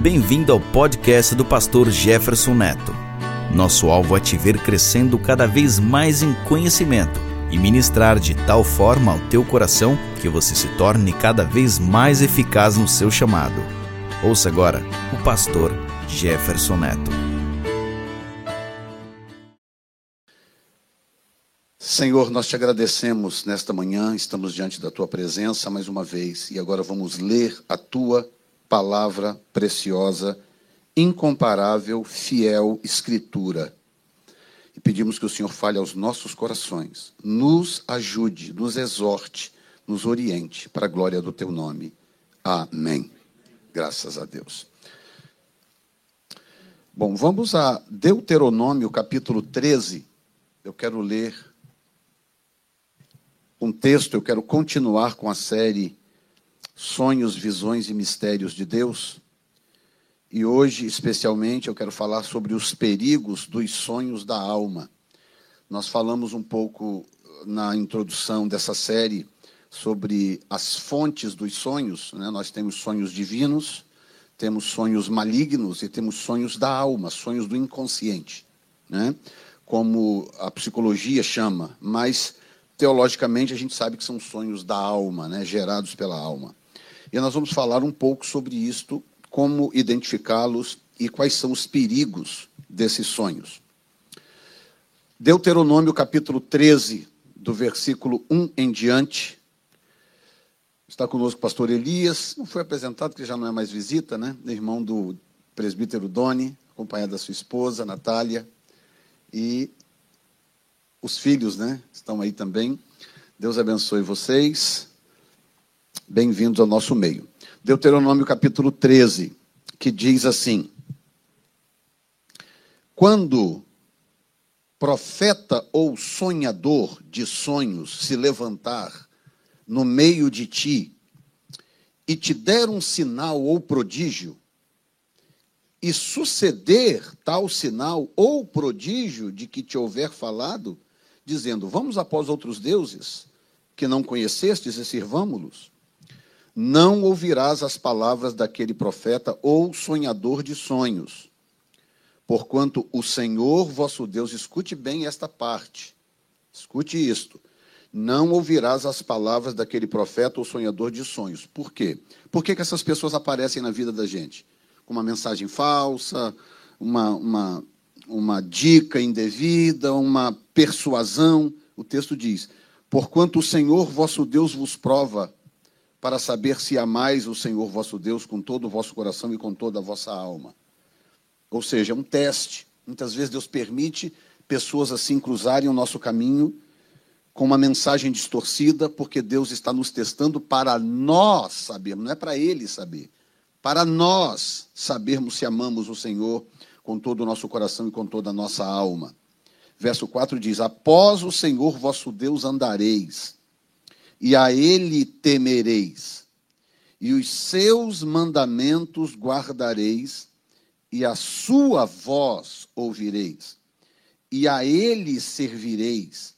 Bem-vindo ao podcast do pastor Jefferson Neto. Nosso alvo é te ver crescendo cada vez mais em conhecimento e ministrar de tal forma ao teu coração que você se torne cada vez mais eficaz no seu chamado. Ouça agora o pastor Jefferson Neto. Senhor, nós te agradecemos nesta manhã, estamos diante da tua presença mais uma vez e agora vamos ler a tua palavra preciosa, incomparável, fiel Escritura. E pedimos que o Senhor fale aos nossos corações, nos ajude, nos exorte, nos oriente para a glória do teu nome. Amém. Graças a Deus. Bom, vamos a Deuteronômio capítulo 13. Eu quero ler um texto, eu quero continuar com a série sonhos, visões e mistérios de Deus. E hoje, especialmente, eu quero falar sobre os perigos dos sonhos da alma. Nós falamos um pouco na introdução dessa série sobre as fontes dos sonhos. Né? Nós temos sonhos divinos, temos sonhos malignos e temos sonhos da alma, sonhos do inconsciente, né? como a psicologia chama, mas teologicamente a gente sabe que são sonhos da alma, né? gerados pela alma. E nós vamos falar um pouco sobre isto, como identificá-los e quais são os perigos desses sonhos. Deuteronômio capítulo 13, do versículo 1 em diante. Está conosco o pastor Elias, não foi apresentado, porque já não é mais visita, né? Irmão do presbítero Doni, acompanhado da sua esposa, Natália, e os filhos, né? Estão aí também. Deus abençoe vocês. Bem-vindos ao nosso meio. Deuteronômio capítulo 13, que diz assim: Quando profeta ou sonhador de sonhos se levantar no meio de ti e te der um sinal ou prodígio, e suceder tal sinal ou prodígio de que te houver falado, dizendo: Vamos após outros deuses que não conhecestes e sirvamo-los não ouvirás as palavras daquele profeta ou sonhador de sonhos. Porquanto o Senhor vosso Deus, escute bem esta parte, escute isto. Não ouvirás as palavras daquele profeta ou sonhador de sonhos. Por quê? Por que, que essas pessoas aparecem na vida da gente? Com uma mensagem falsa, uma, uma, uma dica indevida, uma persuasão. O texto diz: Porquanto o Senhor vosso Deus vos prova para saber se amais o Senhor vosso Deus com todo o vosso coração e com toda a vossa alma. Ou seja, é um teste. Muitas vezes Deus permite pessoas assim cruzarem o nosso caminho com uma mensagem distorcida, porque Deus está nos testando para nós sabermos, não é para Ele saber, para nós sabermos se amamos o Senhor com todo o nosso coração e com toda a nossa alma. Verso 4 diz: Após o Senhor vosso Deus andareis e a ele temereis, e os seus mandamentos guardareis, e a sua voz ouvireis, e a ele servireis,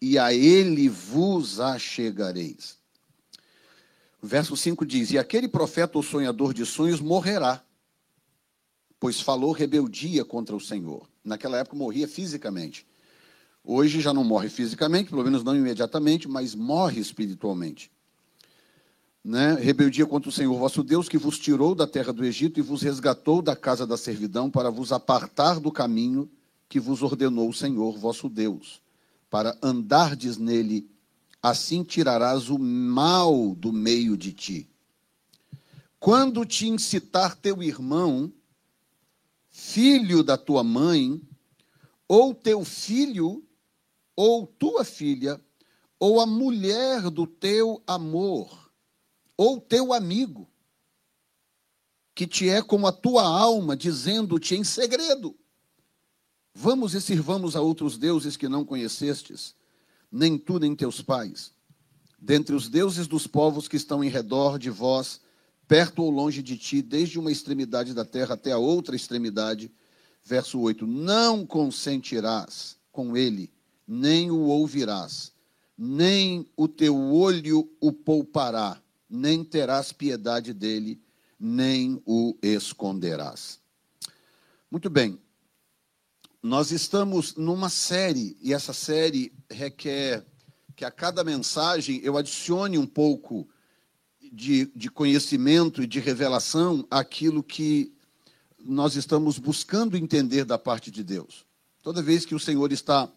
e a ele vos achegareis. O verso 5 diz: E aquele profeta ou sonhador de sonhos morrerá, pois falou rebeldia contra o Senhor. Naquela época morria fisicamente. Hoje já não morre fisicamente, pelo menos não imediatamente, mas morre espiritualmente. Né? Rebeldia contra o Senhor vosso Deus, que vos tirou da terra do Egito e vos resgatou da casa da servidão para vos apartar do caminho que vos ordenou o Senhor vosso Deus, para andardes nele, assim tirarás o mal do meio de ti. Quando te incitar teu irmão, filho da tua mãe, ou teu filho ou tua filha, ou a mulher do teu amor, ou teu amigo, que te é como a tua alma, dizendo-te em segredo: Vamos e sirvamos a outros deuses que não conhecestes, nem tu nem teus pais, dentre os deuses dos povos que estão em redor de vós, perto ou longe de ti, desde uma extremidade da terra até a outra extremidade. Verso 8: Não consentirás com ele nem o ouvirás, nem o teu olho o poupará, nem terás piedade dele, nem o esconderás. Muito bem. Nós estamos numa série, e essa série requer que a cada mensagem eu adicione um pouco de, de conhecimento e de revelação àquilo que nós estamos buscando entender da parte de Deus. Toda vez que o Senhor está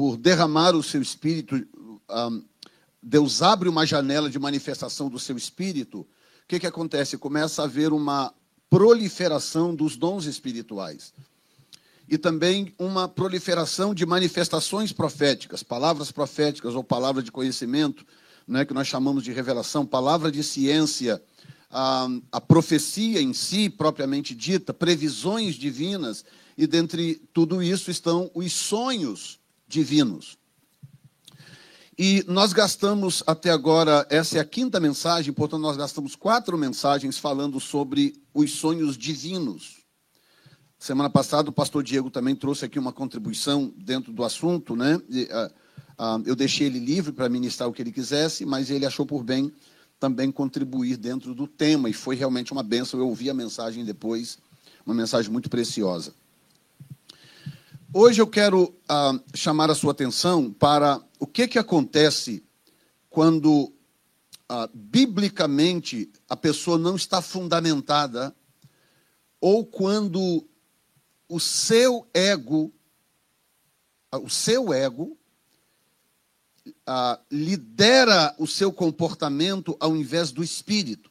por derramar o seu espírito, Deus abre uma janela de manifestação do seu espírito, o que, que acontece? Começa a haver uma proliferação dos dons espirituais. E também uma proliferação de manifestações proféticas, palavras proféticas ou palavra de conhecimento, né, que nós chamamos de revelação, palavra de ciência, a, a profecia em si, propriamente dita, previsões divinas, e dentre tudo isso estão os sonhos divinos. E nós gastamos até agora, essa é a quinta mensagem, portanto, nós gastamos quatro mensagens falando sobre os sonhos divinos. Semana passada, o pastor Diego também trouxe aqui uma contribuição dentro do assunto, né? Uh, uh, eu deixei ele livre para ministrar o que ele quisesse, mas ele achou por bem também contribuir dentro do tema, e foi realmente uma benção. Eu ouvi a mensagem depois, uma mensagem muito preciosa. Hoje eu quero uh, chamar a sua atenção para o que, que acontece quando, uh, biblicamente, a pessoa não está fundamentada ou quando o seu ego, uh, o seu ego, lidera o seu comportamento ao invés do espírito.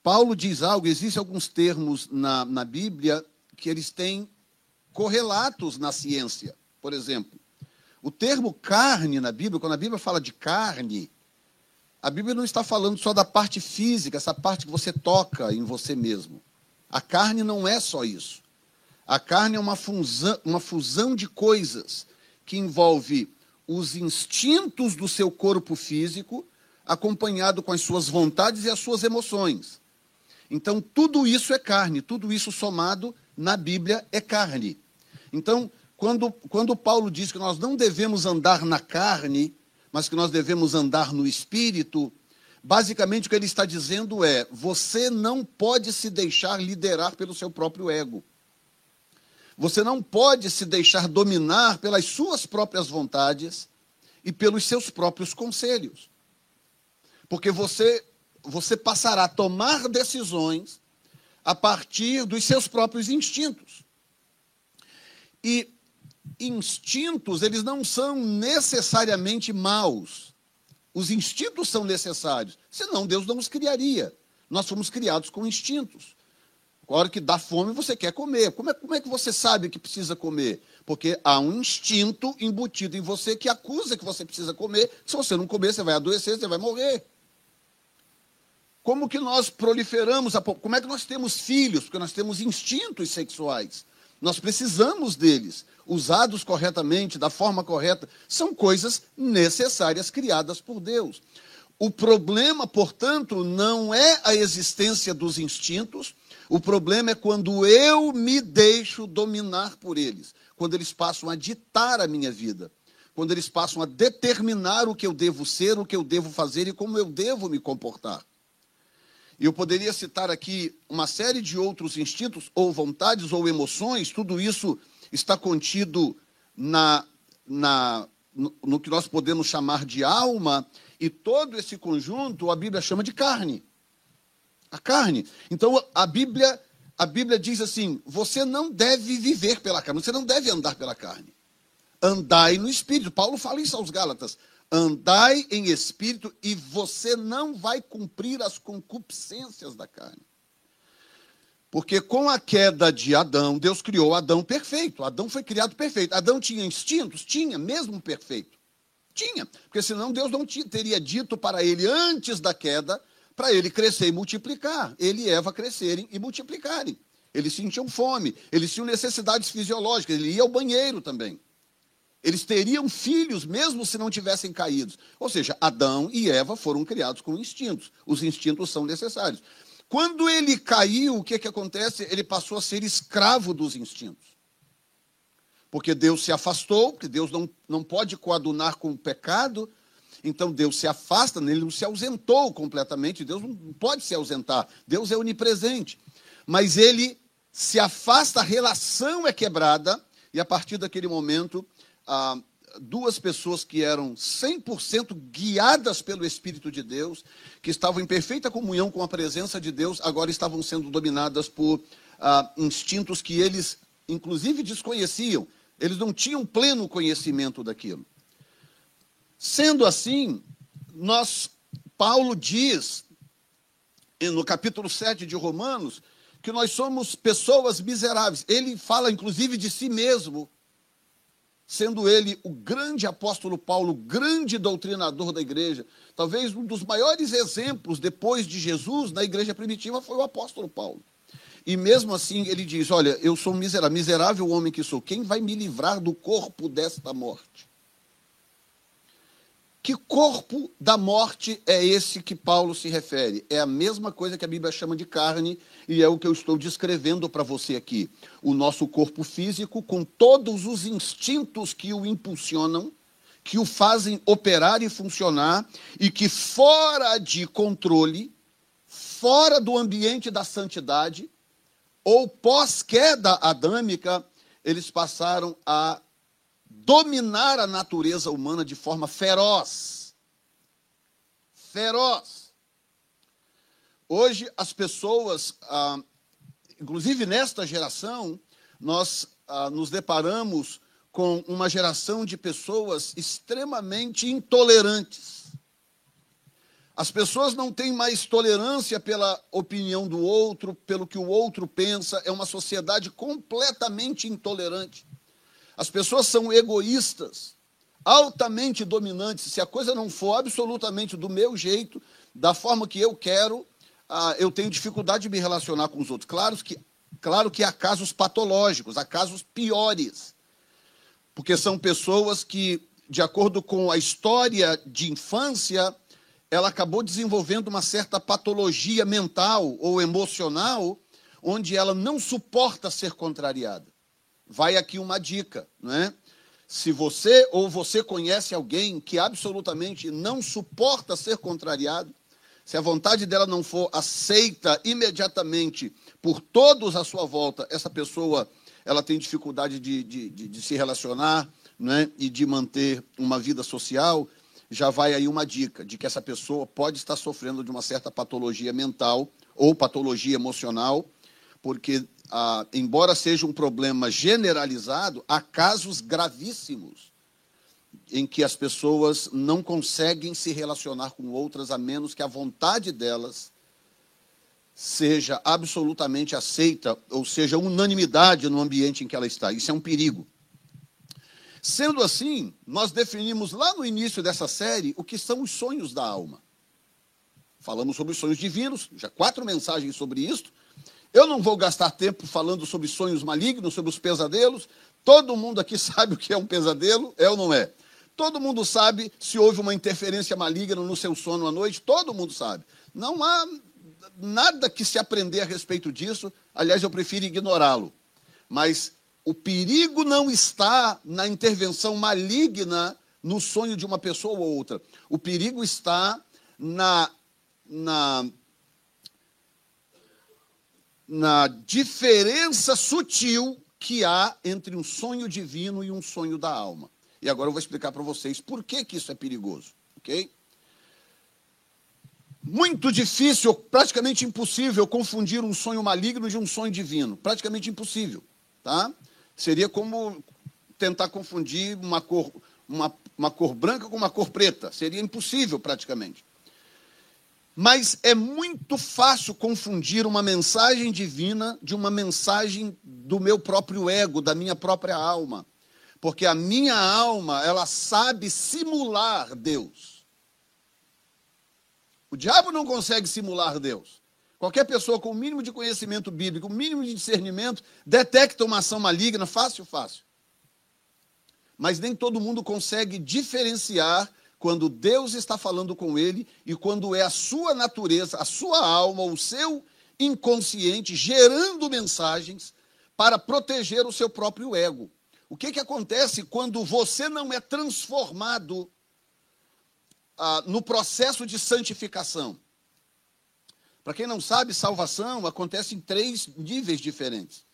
Paulo diz algo, existem alguns termos na, na Bíblia que eles têm correlatos na ciência. Por exemplo, o termo carne na Bíblia, quando a Bíblia fala de carne, a Bíblia não está falando só da parte física, essa parte que você toca em você mesmo. A carne não é só isso. A carne é uma fusão, uma fusão de coisas que envolve os instintos do seu corpo físico, acompanhado com as suas vontades e as suas emoções. Então, tudo isso é carne, tudo isso somado na Bíblia é carne. Então, quando, quando Paulo diz que nós não devemos andar na carne, mas que nós devemos andar no espírito, basicamente o que ele está dizendo é: você não pode se deixar liderar pelo seu próprio ego. Você não pode se deixar dominar pelas suas próprias vontades e pelos seus próprios conselhos. Porque você você passará a tomar decisões a partir dos seus próprios instintos. E instintos, eles não são necessariamente maus. Os instintos são necessários, senão Deus não os criaria. Nós fomos criados com instintos. A hora que dá fome, você quer comer. Como é, como é que você sabe que precisa comer? Porque há um instinto embutido em você que acusa que você precisa comer. Se você não comer, você vai adoecer, você vai morrer. Como que nós proliferamos, a, como é que nós temos filhos? Porque nós temos instintos sexuais. Nós precisamos deles. Usados corretamente, da forma correta, são coisas necessárias criadas por Deus. O problema, portanto, não é a existência dos instintos, o problema é quando eu me deixo dominar por eles, quando eles passam a ditar a minha vida, quando eles passam a determinar o que eu devo ser, o que eu devo fazer e como eu devo me comportar. Eu poderia citar aqui uma série de outros instintos, ou vontades, ou emoções, tudo isso está contido na, na, no, no que nós podemos chamar de alma, e todo esse conjunto a Bíblia chama de carne. A carne. Então a Bíblia, a Bíblia diz assim: você não deve viver pela carne, você não deve andar pela carne. Andai no espírito. Paulo fala isso aos Gálatas. Andai em espírito e você não vai cumprir as concupiscências da carne. Porque com a queda de Adão, Deus criou Adão perfeito. Adão foi criado perfeito. Adão tinha instintos? Tinha, mesmo perfeito. Tinha. Porque senão Deus não teria dito para ele antes da queda para ele crescer e multiplicar. Ele e Eva crescerem e multiplicarem. Eles sentiam fome, eles tinham necessidades fisiológicas, ele ia ao banheiro também. Eles teriam filhos mesmo se não tivessem caídos. Ou seja, Adão e Eva foram criados com instintos. Os instintos são necessários. Quando ele caiu, o que, que acontece? Ele passou a ser escravo dos instintos. Porque Deus se afastou, porque Deus não, não pode coadunar com o pecado. Então Deus se afasta, ele não se ausentou completamente, Deus não pode se ausentar, Deus é onipresente. Mas ele se afasta, a relação é quebrada, e a partir daquele momento, ah, duas pessoas que eram 100% guiadas pelo Espírito de Deus, que estavam em perfeita comunhão com a presença de Deus, agora estavam sendo dominadas por ah, instintos que eles, inclusive, desconheciam. Eles não tinham pleno conhecimento daquilo. Sendo assim, nós, Paulo diz, no capítulo 7 de Romanos, que nós somos pessoas miseráveis. Ele fala, inclusive, de si mesmo sendo ele o grande apóstolo Paulo, grande doutrinador da igreja. Talvez um dos maiores exemplos depois de Jesus na igreja primitiva foi o apóstolo Paulo. E mesmo assim ele diz: Olha, eu sou miserável, miserável homem que sou, quem vai me livrar do corpo desta morte? Que corpo da morte é esse que Paulo se refere? É a mesma coisa que a Bíblia chama de carne e é o que eu estou descrevendo para você aqui. O nosso corpo físico, com todos os instintos que o impulsionam, que o fazem operar e funcionar, e que fora de controle, fora do ambiente da santidade, ou pós-queda adâmica, eles passaram a dominar a natureza humana de forma feroz. Feroz. Hoje, as pessoas, ah, inclusive nesta geração, nós ah, nos deparamos com uma geração de pessoas extremamente intolerantes. As pessoas não têm mais tolerância pela opinião do outro, pelo que o outro pensa, é uma sociedade completamente intolerante. As pessoas são egoístas, altamente dominantes. Se a coisa não for absolutamente do meu jeito, da forma que eu quero, ah, eu tenho dificuldade de me relacionar com os outros. Claro que, claro que há casos patológicos, há casos piores. Porque são pessoas que, de acordo com a história de infância, ela acabou desenvolvendo uma certa patologia mental ou emocional, onde ela não suporta ser contrariada vai aqui uma dica, não é? Se você ou você conhece alguém que absolutamente não suporta ser contrariado, se a vontade dela não for aceita imediatamente por todos à sua volta, essa pessoa ela tem dificuldade de, de, de, de se relacionar né, e de manter uma vida social, já vai aí uma dica de que essa pessoa pode estar sofrendo de uma certa patologia mental ou patologia emocional, porque ah, embora seja um problema generalizado, há casos gravíssimos em que as pessoas não conseguem se relacionar com outras a menos que a vontade delas seja absolutamente aceita, ou seja, unanimidade no ambiente em que ela está. Isso é um perigo. Sendo assim, nós definimos lá no início dessa série o que são os sonhos da alma. Falamos sobre os sonhos divinos, já quatro mensagens sobre isso. Eu não vou gastar tempo falando sobre sonhos malignos, sobre os pesadelos. Todo mundo aqui sabe o que é um pesadelo, é ou não é? Todo mundo sabe se houve uma interferência maligna no seu sono à noite, todo mundo sabe. Não há nada que se aprender a respeito disso, aliás, eu prefiro ignorá-lo. Mas o perigo não está na intervenção maligna no sonho de uma pessoa ou outra. O perigo está na, na na diferença sutil que há entre um sonho divino e um sonho da alma. E agora eu vou explicar para vocês por que, que isso é perigoso, ok? Muito difícil, praticamente impossível, confundir um sonho maligno de um sonho divino. Praticamente impossível, tá? Seria como tentar confundir uma cor, uma, uma cor branca com uma cor preta. Seria impossível, praticamente. Mas é muito fácil confundir uma mensagem divina de uma mensagem do meu próprio ego, da minha própria alma. Porque a minha alma, ela sabe simular Deus. O diabo não consegue simular Deus. Qualquer pessoa com o mínimo de conhecimento bíblico, o mínimo de discernimento, detecta uma ação maligna fácil, fácil. Mas nem todo mundo consegue diferenciar quando Deus está falando com ele e quando é a sua natureza, a sua alma, o seu inconsciente gerando mensagens para proteger o seu próprio ego. O que, que acontece quando você não é transformado ah, no processo de santificação. Para quem não sabe, salvação acontece em três níveis diferentes.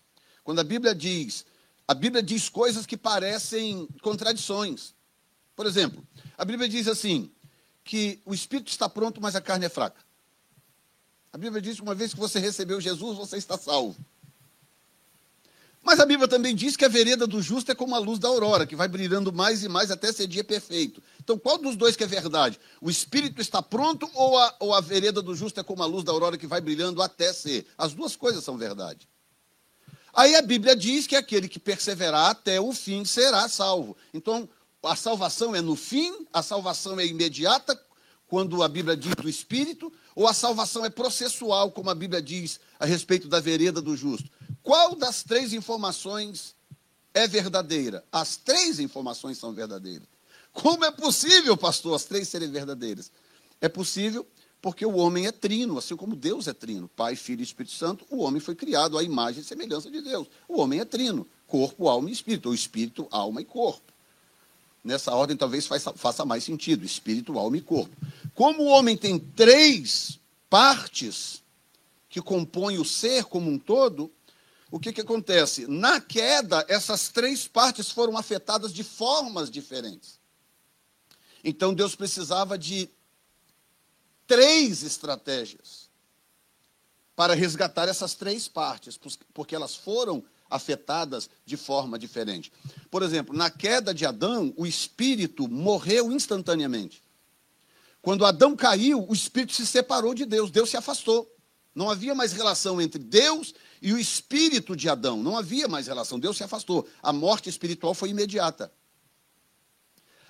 Quando a Bíblia diz, a Bíblia diz coisas que parecem contradições. Por exemplo, a Bíblia diz assim: que o espírito está pronto, mas a carne é fraca. A Bíblia diz que uma vez que você recebeu Jesus, você está salvo. Mas a Bíblia também diz que a vereda do justo é como a luz da aurora, que vai brilhando mais e mais até ser dia perfeito. Então, qual dos dois que é verdade? O espírito está pronto ou a, ou a vereda do justo é como a luz da aurora que vai brilhando até ser? As duas coisas são verdade. Aí a Bíblia diz que aquele que perseverar até o fim será salvo. Então, a salvação é no fim, a salvação é imediata, quando a Bíblia diz do espírito, ou a salvação é processual, como a Bíblia diz a respeito da vereda do justo? Qual das três informações é verdadeira? As três informações são verdadeiras. Como é possível, pastor, as três serem verdadeiras? É possível porque o homem é trino, assim como Deus é trino. Pai, Filho e Espírito Santo, o homem foi criado à imagem e semelhança de Deus. O homem é trino, corpo, alma e espírito, ou espírito, alma e corpo. Nessa ordem talvez faça mais sentido, espírito, alma e corpo. Como o homem tem três partes que compõem o ser como um todo, o que, que acontece? Na queda, essas três partes foram afetadas de formas diferentes. Então Deus precisava de três estratégias para resgatar essas três partes, porque elas foram afetadas de forma diferente. Por exemplo, na queda de Adão, o espírito morreu instantaneamente. Quando Adão caiu, o espírito se separou de Deus, Deus se afastou. Não havia mais relação entre Deus e o espírito de Adão. Não havia mais relação, Deus se afastou. A morte espiritual foi imediata.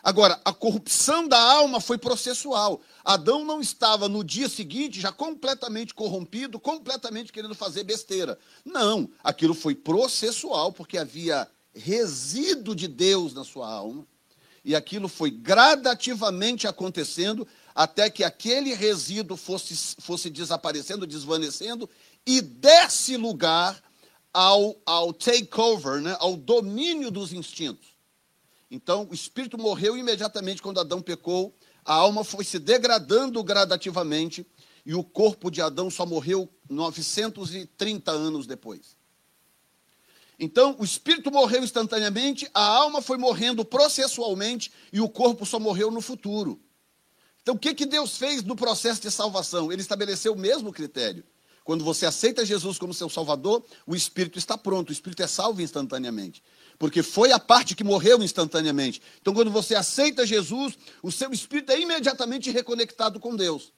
Agora, a corrupção da alma foi processual. Adão não estava no dia seguinte já completamente corrompido, completamente querendo fazer besteira. Não, aquilo foi processual, porque havia resíduo de Deus na sua alma, e aquilo foi gradativamente acontecendo até que aquele resíduo fosse, fosse desaparecendo, desvanecendo, e desse lugar ao, ao takeover, né, ao domínio dos instintos. Então, o espírito morreu imediatamente quando Adão pecou, a alma foi se degradando gradativamente e o corpo de Adão só morreu 930 anos depois. Então, o espírito morreu instantaneamente, a alma foi morrendo processualmente e o corpo só morreu no futuro. Então, o que, que Deus fez no processo de salvação? Ele estabeleceu o mesmo critério. Quando você aceita Jesus como seu Salvador, o espírito está pronto, o espírito é salvo instantaneamente porque foi a parte que morreu instantaneamente. Então, quando você aceita Jesus, o seu espírito é imediatamente reconectado com Deus.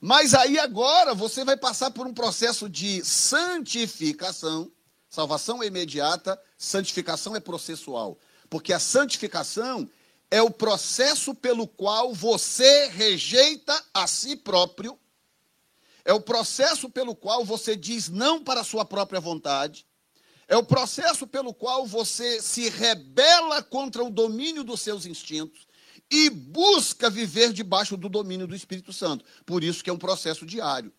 Mas aí agora você vai passar por um processo de santificação. Salvação é imediata, santificação é processual. Porque a santificação é o processo pelo qual você rejeita a si próprio, é o processo pelo qual você diz não para a sua própria vontade, é o processo pelo qual você se rebela contra o domínio dos seus instintos e busca viver debaixo do domínio do Espírito Santo. Por isso que é um processo diário.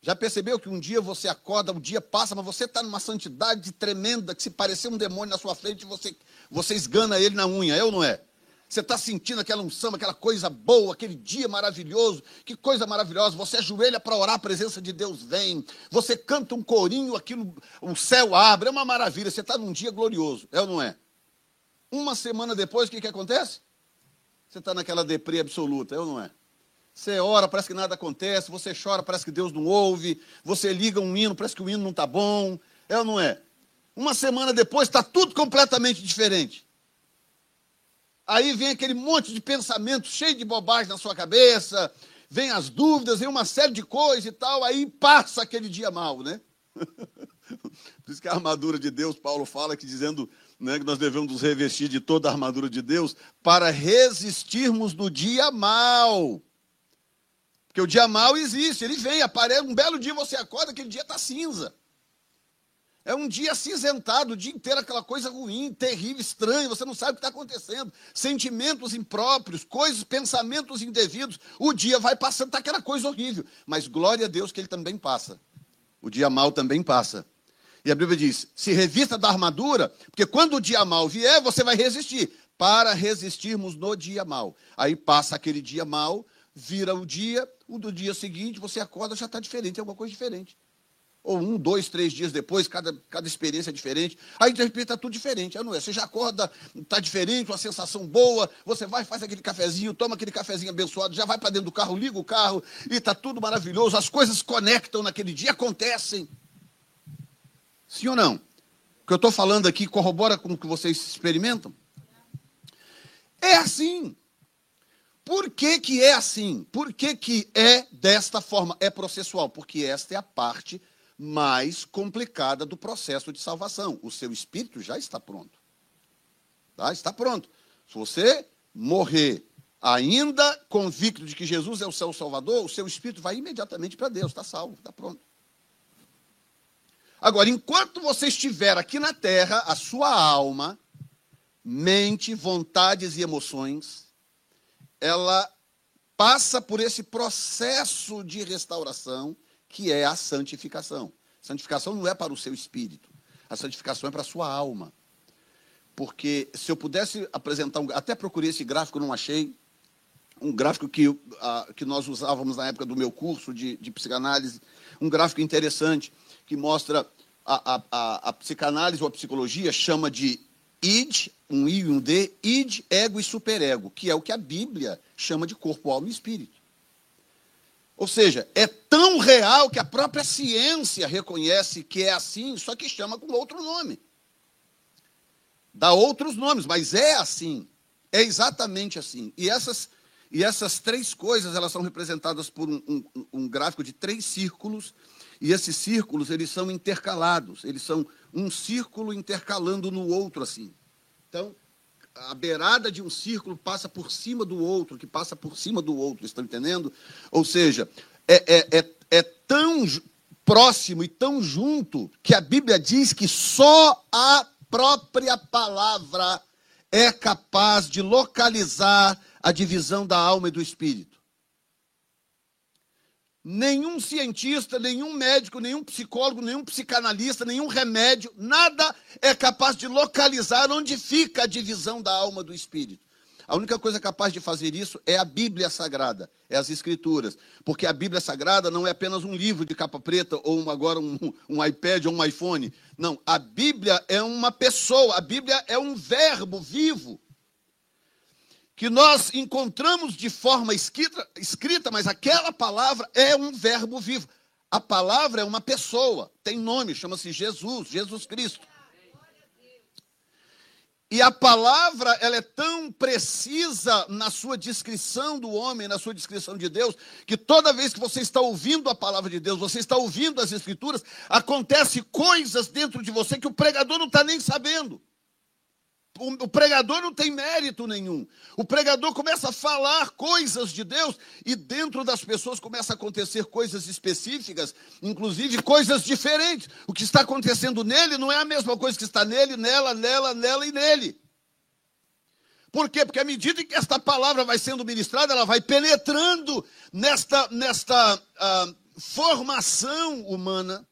Já percebeu que um dia você acorda, um dia passa, mas você está numa santidade tremenda, que se parecer um demônio na sua frente, você, você esgana ele na unha, é ou não é? Você está sentindo aquela unção, aquela coisa boa, aquele dia maravilhoso. Que coisa maravilhosa. Você ajoelha para orar, a presença de Deus vem. Você canta um corinho, aquilo, o céu abre. É uma maravilha. Você está num dia glorioso. É ou não é? Uma semana depois, o que, que acontece? Você está naquela deprê absoluta. É ou não é? Você ora, parece que nada acontece. Você chora, parece que Deus não ouve. Você liga um hino, parece que o hino não está bom. É ou não é? Uma semana depois, está tudo completamente diferente. Aí vem aquele monte de pensamento cheio de bobagem na sua cabeça, vem as dúvidas, vem uma série de coisas e tal, aí passa aquele dia mal, né? Por isso que a armadura de Deus, Paulo fala que dizendo né, que nós devemos nos revestir de toda a armadura de Deus para resistirmos no dia mal. Porque o dia mal existe, ele vem, aparece, um belo dia você acorda, aquele dia está cinza. É um dia acinzentado, o dia inteiro aquela coisa ruim, terrível, estranha, você não sabe o que está acontecendo. Sentimentos impróprios, coisas, pensamentos indevidos. O dia vai passando, está aquela coisa horrível. Mas glória a Deus que ele também passa. O dia mal também passa. E a Bíblia diz: se revista da armadura, porque quando o dia mal vier, você vai resistir. para resistirmos no dia mal. Aí passa aquele dia mal, vira o dia, o do dia seguinte você acorda já está diferente, é alguma coisa diferente. Ou um, dois, três dias depois, cada, cada experiência é diferente. Aí de repente está tudo diferente. não é? Você já acorda, está diferente, uma sensação boa. Você vai, faz aquele cafezinho, toma aquele cafezinho abençoado, já vai para dentro do carro, liga o carro e está tudo maravilhoso. As coisas conectam naquele dia, acontecem. Sim ou não? O que eu estou falando aqui corrobora com o que vocês experimentam? É assim. Por que, que é assim? Por que, que é desta forma? É processual, porque esta é a parte mais complicada do processo de salvação. O seu espírito já está pronto. Tá? Está pronto. Se você morrer ainda convicto de que Jesus é o seu Salvador, o seu espírito vai imediatamente para Deus, está salvo, está pronto. Agora, enquanto você estiver aqui na terra, a sua alma, mente, vontades e emoções ela passa por esse processo de restauração que é a santificação. Santificação não é para o seu espírito, a santificação é para a sua alma. Porque se eu pudesse apresentar um. Até procurei esse gráfico, não achei. Um gráfico que, uh, que nós usávamos na época do meu curso de, de psicanálise. Um gráfico interessante que mostra a, a, a, a psicanálise ou a psicologia chama de id, um I e um D, id, ego e superego, que é o que a Bíblia chama de corpo, alma e espírito. Ou seja, é tão real que a própria ciência reconhece que é assim, só que chama com outro nome. Dá outros nomes, mas é assim. É exatamente assim. E essas, e essas três coisas, elas são representadas por um, um, um gráfico de três círculos, e esses círculos, eles são intercalados, eles são um círculo intercalando no outro assim. Então, a beirada de um círculo passa por cima do outro, que passa por cima do outro, estão entendendo? Ou seja, é, é, é, é tão próximo e tão junto que a Bíblia diz que só a própria palavra é capaz de localizar a divisão da alma e do espírito nenhum cientista, nenhum médico, nenhum psicólogo, nenhum psicanalista, nenhum remédio, nada é capaz de localizar onde fica a divisão da alma do espírito. A única coisa capaz de fazer isso é a Bíblia Sagrada, é as Escrituras. Porque a Bíblia Sagrada não é apenas um livro de capa preta ou um, agora um, um iPad ou um iPhone. Não, a Bíblia é uma pessoa, a Bíblia é um verbo vivo que nós encontramos de forma escrita, escrita, mas aquela palavra é um verbo vivo. A palavra é uma pessoa, tem nome, chama-se Jesus, Jesus Cristo. E a palavra, ela é tão precisa na sua descrição do homem, na sua descrição de Deus, que toda vez que você está ouvindo a palavra de Deus, você está ouvindo as escrituras, acontece coisas dentro de você que o pregador não está nem sabendo o pregador não tem mérito nenhum. O pregador começa a falar coisas de Deus e dentro das pessoas começa a acontecer coisas específicas, inclusive coisas diferentes. O que está acontecendo nele não é a mesma coisa que está nele, nela, nela, nela e nele. Por quê? Porque à medida que esta palavra vai sendo ministrada, ela vai penetrando nesta, nesta uh, formação humana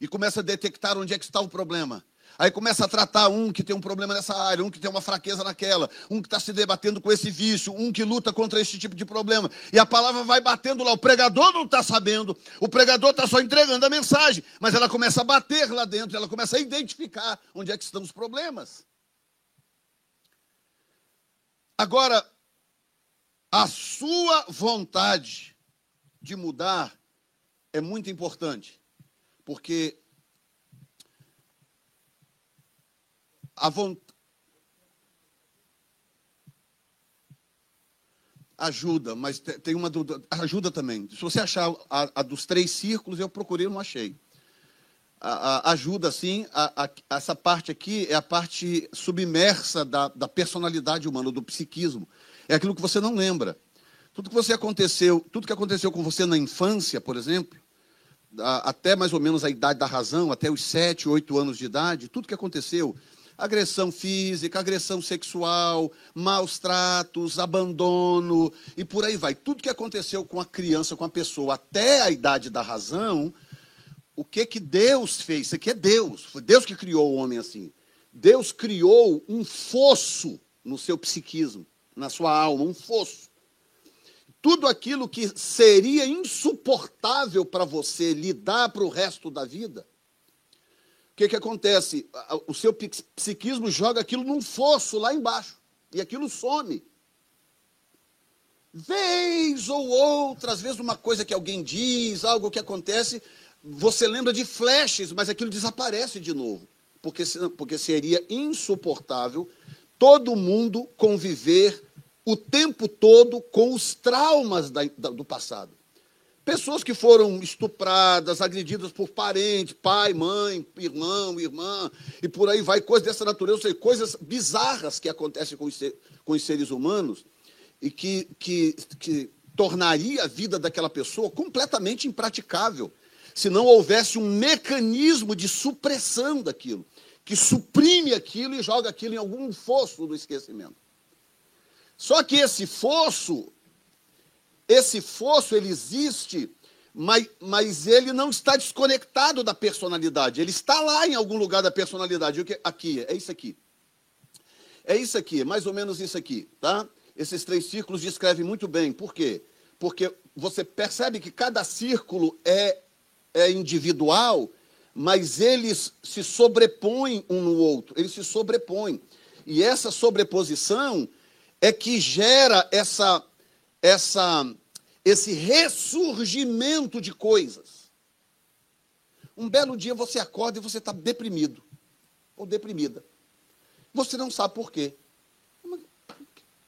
e começa a detectar onde é que está o problema. Aí começa a tratar um que tem um problema nessa área, um que tem uma fraqueza naquela, um que está se debatendo com esse vício, um que luta contra esse tipo de problema. E a palavra vai batendo lá. O pregador não está sabendo, o pregador está só entregando a mensagem, mas ela começa a bater lá dentro, ela começa a identificar onde é que estão os problemas. Agora, a sua vontade de mudar é muito importante, porque a vontade. Ajuda, mas tem uma do, ajuda também. Se você achar a, a, dos três círculos, eu procurei, não achei. A, a, ajuda, sim. essa parte aqui é a parte submersa da, da personalidade humana, do psiquismo. É aquilo que você não lembra. Tudo que você aconteceu, tudo que aconteceu com você na infância, por exemplo, até mais ou menos a idade da razão, até os sete, oito anos de idade, tudo que aconteceu, agressão física, agressão sexual, maus tratos, abandono e por aí vai. Tudo que aconteceu com a criança, com a pessoa, até a idade da razão, o que que Deus fez? Isso aqui é Deus. Foi Deus que criou o homem assim. Deus criou um fosso no seu psiquismo, na sua alma, um fosso. Tudo aquilo que seria insuportável para você lidar para o resto da vida, que, que acontece? O seu psiquismo joga aquilo num fosso lá embaixo, e aquilo some. Vez ou outra, às vezes uma coisa que alguém diz, algo que acontece, você lembra de flashes, mas aquilo desaparece de novo. Porque, porque seria insuportável todo mundo conviver o tempo todo com os traumas da, da, do passado. Pessoas que foram estupradas, agredidas por parente, pai, mãe, irmão, irmã, e por aí vai, coisas dessa natureza, seja, coisas bizarras que acontecem com os, com os seres humanos e que, que, que tornaria a vida daquela pessoa completamente impraticável se não houvesse um mecanismo de supressão daquilo, que suprime aquilo e joga aquilo em algum fosso do esquecimento. Só que esse fosso, esse fosso, ele existe, mas, mas ele não está desconectado da personalidade. Ele está lá em algum lugar da personalidade. Aqui, é isso aqui. É isso aqui, mais ou menos isso aqui, tá? Esses três círculos descrevem muito bem. Por quê? Porque você percebe que cada círculo é é individual, mas eles se sobrepõem um no outro, eles se sobrepõem. E essa sobreposição é que gera essa, essa, esse ressurgimento de coisas. Um belo dia você acorda e você está deprimido ou deprimida. Você não sabe por quê.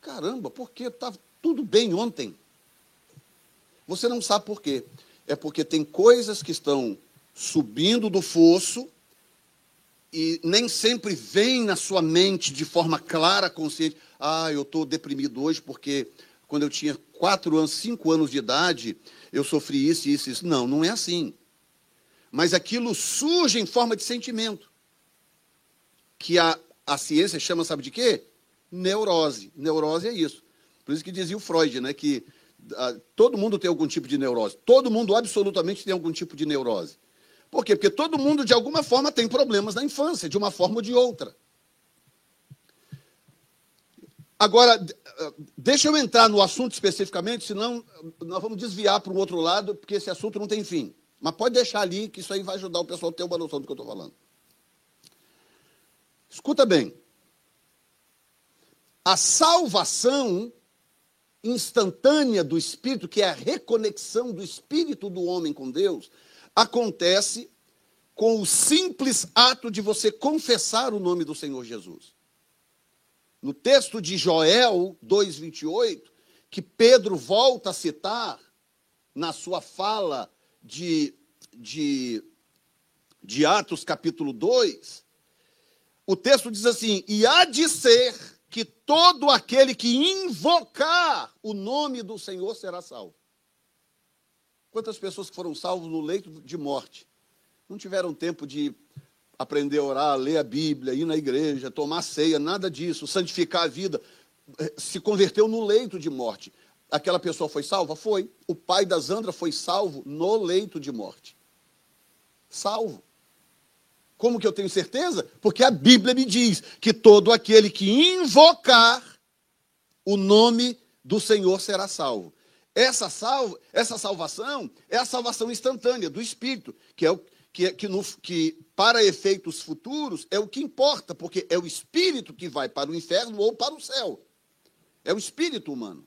Caramba, por quê? Estava tudo bem ontem. Você não sabe por quê é porque tem coisas que estão subindo do fosso e nem sempre vem na sua mente de forma clara, consciente. Ah, eu estou deprimido hoje porque quando eu tinha quatro anos, cinco anos de idade, eu sofri isso, isso, isso. Não, não é assim. Mas aquilo surge em forma de sentimento. Que a, a ciência chama, sabe de quê? Neurose. Neurose é isso. Por isso que dizia o Freud, né, que ah, todo mundo tem algum tipo de neurose. Todo mundo absolutamente tem algum tipo de neurose. Por quê? Porque todo mundo, de alguma forma, tem problemas na infância, de uma forma ou de outra. Agora, ah, deixa eu entrar no assunto especificamente, senão nós vamos desviar para o outro lado, porque esse assunto não tem fim. Mas pode deixar ali, que isso aí vai ajudar o pessoal a ter uma noção do que eu estou falando. Escuta bem. A salvação instantânea do espírito, que é a reconexão do espírito do homem com Deus, acontece com o simples ato de você confessar o nome do Senhor Jesus. No texto de Joel 2:28, que Pedro volta a citar na sua fala de, de, de Atos capítulo 2, o texto diz assim: E há de ser que todo aquele que invocar o nome do Senhor será salvo. Quantas pessoas que foram salvos no leito de morte não tiveram tempo de aprender a orar, ler a Bíblia, ir na igreja, tomar ceia, nada disso, santificar a vida, eh, se converteu no leito de morte. Aquela pessoa foi salva? Foi. O pai da Zandra foi salvo no leito de morte. Salvo. Como que eu tenho certeza? Porque a Bíblia me diz que todo aquele que invocar o nome do Senhor será salvo. Essa, salvo, essa salvação é a salvação instantânea do Espírito, que é o que, que, no, que para efeitos futuros é o que importa, porque é o Espírito que vai para o inferno ou para o céu. É o Espírito humano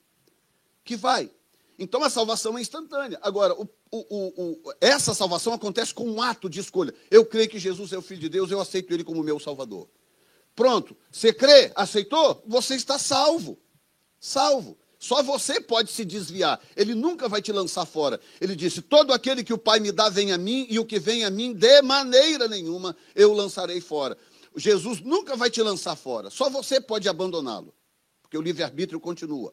que vai. Então a salvação é instantânea. Agora, o o, o, essa salvação acontece com um ato de escolha. Eu creio que Jesus é o Filho de Deus, eu aceito Ele como meu Salvador. Pronto, você crê, aceitou? Você está salvo. Salvo. Só você pode se desviar. Ele nunca vai te lançar fora. Ele disse: Todo aquele que o Pai me dá vem a mim, e o que vem a mim, de maneira nenhuma, eu lançarei fora. Jesus nunca vai te lançar fora. Só você pode abandoná-lo. Porque o livre-arbítrio continua.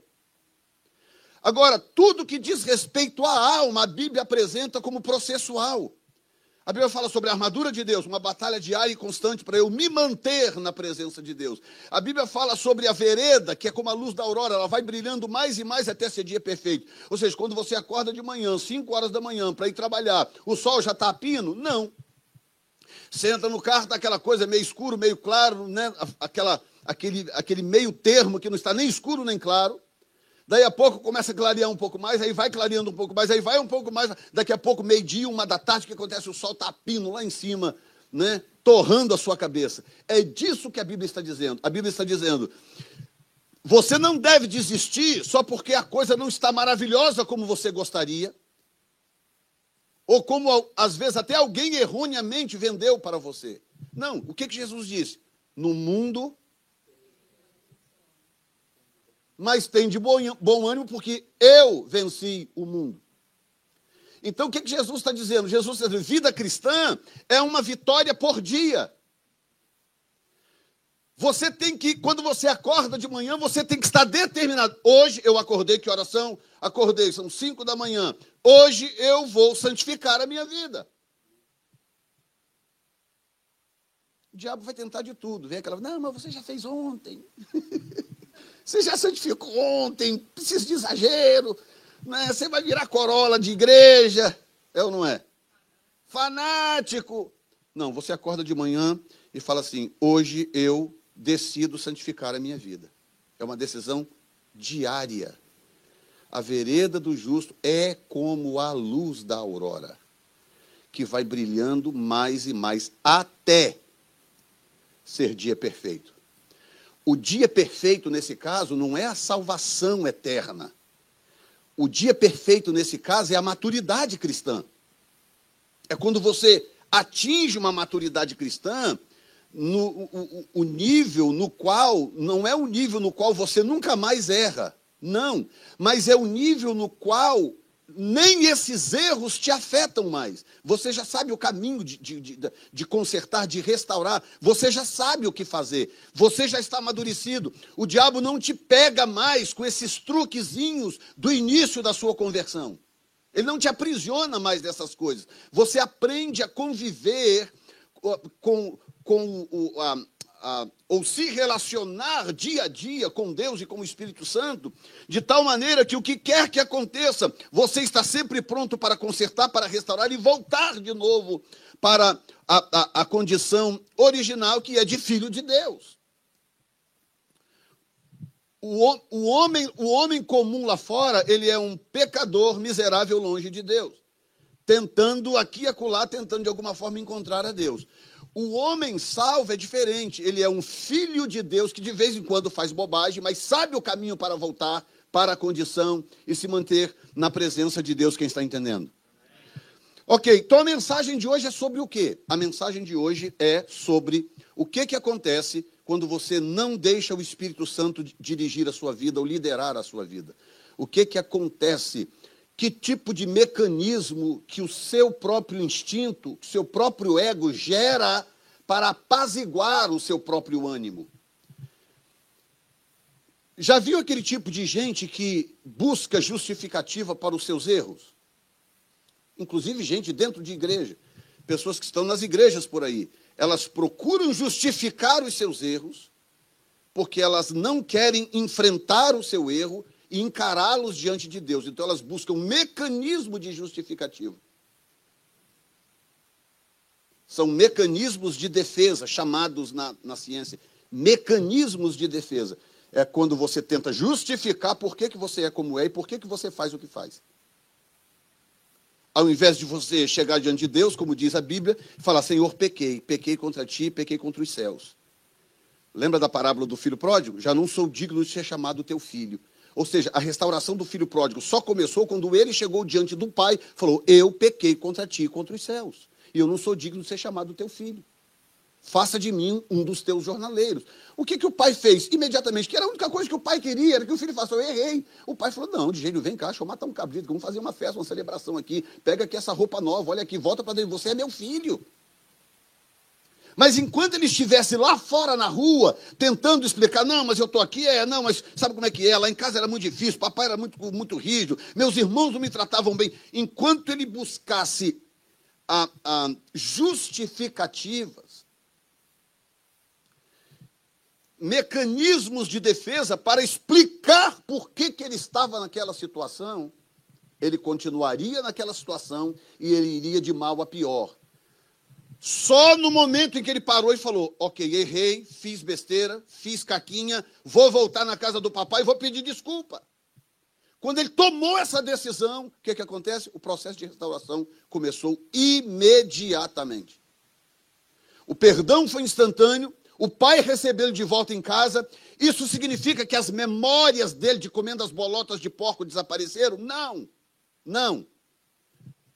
Agora, tudo que diz respeito à alma, a Bíblia apresenta como processual. A Bíblia fala sobre a armadura de Deus, uma batalha diária e constante para eu me manter na presença de Deus. A Bíblia fala sobre a vereda, que é como a luz da aurora, ela vai brilhando mais e mais até ser dia perfeito. Ou seja, quando você acorda de manhã, 5 horas da manhã, para ir trabalhar, o sol já está a pino? Não. Você entra no carro, tá aquela coisa meio escuro, meio claro, né? Aquela, aquele, aquele meio termo que não está nem escuro nem claro. Daí a pouco começa a clarear um pouco mais, aí vai clareando um pouco mais, aí vai um pouco mais, daqui a pouco, meio-dia, uma da tarde, o que acontece? O sol está pino lá em cima, né? Torrando a sua cabeça. É disso que a Bíblia está dizendo. A Bíblia está dizendo: você não deve desistir só porque a coisa não está maravilhosa como você gostaria, ou como às vezes até alguém erroneamente vendeu para você. Não, o que, que Jesus disse? No mundo mas tem de bom ânimo, porque eu venci o mundo. Então, o que, que Jesus está dizendo? Jesus está dizendo: vida cristã é uma vitória por dia. Você tem que, quando você acorda de manhã, você tem que estar determinado. Hoje eu acordei, que oração? Acordei, são cinco da manhã. Hoje eu vou santificar a minha vida. O diabo vai tentar de tudo. Vem aquela, não, mas você já fez ontem. Você já santificou ontem, precisa de exagero. Né? Você vai virar corola de igreja. É ou não é? Fanático. Não, você acorda de manhã e fala assim: hoje eu decido santificar a minha vida. É uma decisão diária. A vereda do justo é como a luz da aurora, que vai brilhando mais e mais até ser dia perfeito. O dia perfeito, nesse caso, não é a salvação eterna. O dia perfeito, nesse caso, é a maturidade cristã. É quando você atinge uma maturidade cristã, no, o, o, nível no qual, não é o nível no qual você nunca mais erra, não, mas é o nível no qual nem esses erros te afetam mais. Você já sabe o caminho de, de, de, de, consertar, de restaurar. Você já sabe o que fazer. Você já está amadurecido. O diabo não te pega mais com esses truquezinhos do início da sua conversão. Ele não te aprisiona mais dessas coisas. Você aprende a conviver com, com o, a, ou se relacionar dia a dia com Deus e com o Espírito Santo, de tal maneira que o que quer que aconteça, você está sempre pronto para consertar, para restaurar e voltar de novo para a, a, a condição original que é de filho de Deus. O, o, homem, o homem comum lá fora, ele é um pecador miserável longe de Deus, tentando aqui e acolá, tentando de alguma forma encontrar a Deus. O homem salvo é diferente. Ele é um filho de Deus que de vez em quando faz bobagem, mas sabe o caminho para voltar para a condição e se manter na presença de Deus. Quem está entendendo? Ok, então a mensagem de hoje é sobre o quê? A mensagem de hoje é sobre o que, que acontece quando você não deixa o Espírito Santo dirigir a sua vida ou liderar a sua vida. O que, que acontece que tipo de mecanismo que o seu próprio instinto, o seu próprio ego gera para apaziguar o seu próprio ânimo. Já viu aquele tipo de gente que busca justificativa para os seus erros? Inclusive gente dentro de igreja, pessoas que estão nas igrejas por aí. Elas procuram justificar os seus erros, porque elas não querem enfrentar o seu erro e encará-los diante de Deus. Então elas buscam um mecanismo de justificativa. São mecanismos de defesa, chamados na, na ciência mecanismos de defesa. É quando você tenta justificar por que, que você é como é e por que, que você faz o que faz. Ao invés de você chegar diante de Deus, como diz a Bíblia, falar: Senhor, pequei, pequei contra ti, pequei contra os céus. Lembra da parábola do filho pródigo? Já não sou digno de ser chamado teu filho. Ou seja, a restauração do filho pródigo só começou quando ele chegou diante do pai, falou: Eu pequei contra ti e contra os céus, e eu não sou digno de ser chamado teu filho. Faça de mim um dos teus jornaleiros. O que, que o pai fez? Imediatamente, que era a única coisa que o pai queria, era que o filho falasse, eu errei. O pai falou, não, de jeito, vem cá, deixa eu matar um cabrito, vamos fazer uma festa, uma celebração aqui. Pega aqui essa roupa nova, olha aqui, volta para dentro, você é meu filho. Mas enquanto ele estivesse lá fora na rua, tentando explicar, não, mas eu estou aqui, é, não, mas sabe como é que é? Lá em casa era muito difícil, papai era muito, muito rígido, meus irmãos não me tratavam bem. Enquanto ele buscasse a, a justificativas, mecanismos de defesa para explicar por que, que ele estava naquela situação, ele continuaria naquela situação e ele iria de mal a pior Só no momento em que ele parou e falou: Ok, errei, fiz besteira, fiz caquinha, vou voltar na casa do papai e vou pedir desculpa. Quando ele tomou essa decisão, o que, que acontece? O processo de restauração começou imediatamente. O perdão foi instantâneo, o pai recebeu ele de volta em casa. Isso significa que as memórias dele de comendo as bolotas de porco desapareceram? Não, não.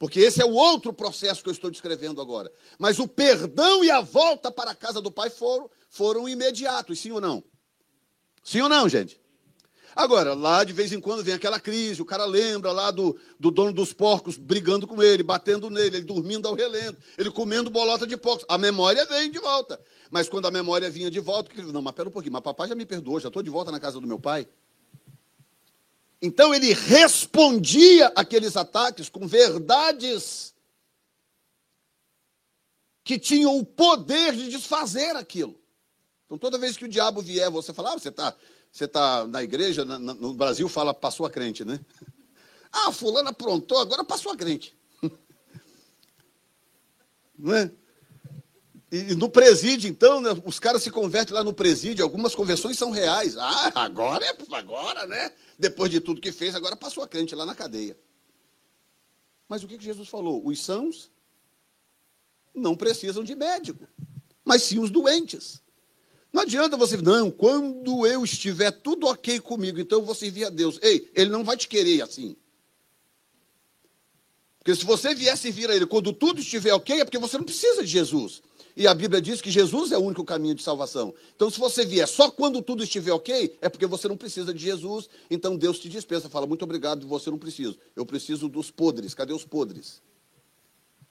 Porque esse é o outro processo que eu estou descrevendo agora. Mas o perdão e a volta para a casa do pai foram, foram imediatos, sim ou não? Sim ou não, gente? Agora, lá de vez em quando vem aquela crise, o cara lembra lá do, do dono dos porcos brigando com ele, batendo nele, ele dormindo ao relento, ele comendo bolota de porcos. A memória vem de volta. Mas quando a memória vinha de volta, ele não, mas pera um pouquinho, mas papai já me perdoou, já estou de volta na casa do meu pai. Então ele respondia aqueles ataques com verdades que tinham o poder de desfazer aquilo. Então toda vez que o diabo vier, você fala, ah, você está você está na igreja, na, no Brasil fala passou a crente, né? Ah, fulano aprontou, agora passou a crente. Não é? E no presídio, então, né, os caras se convertem lá no presídio, algumas conversões são reais. Ah, agora é agora, né? Depois de tudo que fez, agora passou a crente lá na cadeia. Mas o que, Jesus falou? Os sãos não precisam de médico, mas sim os doentes. Não adianta você, não, quando eu estiver tudo ok comigo, então eu vou servir a Deus. Ei, ele não vai te querer assim. Porque se você vier servir a ele quando tudo estiver ok, é porque você não precisa de Jesus. E a Bíblia diz que Jesus é o único caminho de salvação. Então, se você vier só quando tudo estiver ok, é porque você não precisa de Jesus. Então, Deus te dispensa. Fala, muito obrigado, você não precisa. Eu preciso dos podres. Cadê os podres?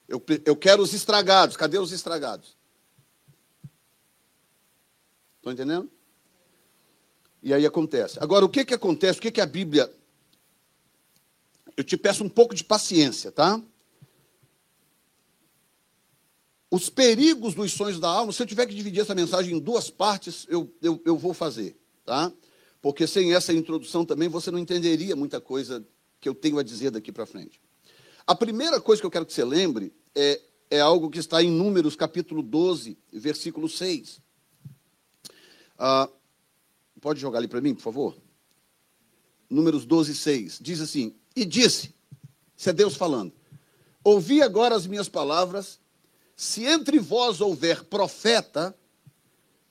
Eu, eu quero os estragados. Cadê os estragados? Estão entendendo? E aí acontece. Agora, o que, que acontece? O que, que a Bíblia. Eu te peço um pouco de paciência, tá? Os perigos dos sonhos da alma, se eu tiver que dividir essa mensagem em duas partes, eu, eu, eu vou fazer, tá? Porque sem essa introdução também você não entenderia muita coisa que eu tenho a dizer daqui para frente. A primeira coisa que eu quero que você lembre é, é algo que está em Números, capítulo 12, versículo 6. Ah, pode jogar ali para mim, por favor? Números 12, 6. Diz assim: E disse, isso é Deus falando: Ouvi agora as minhas palavras, se entre vós houver profeta,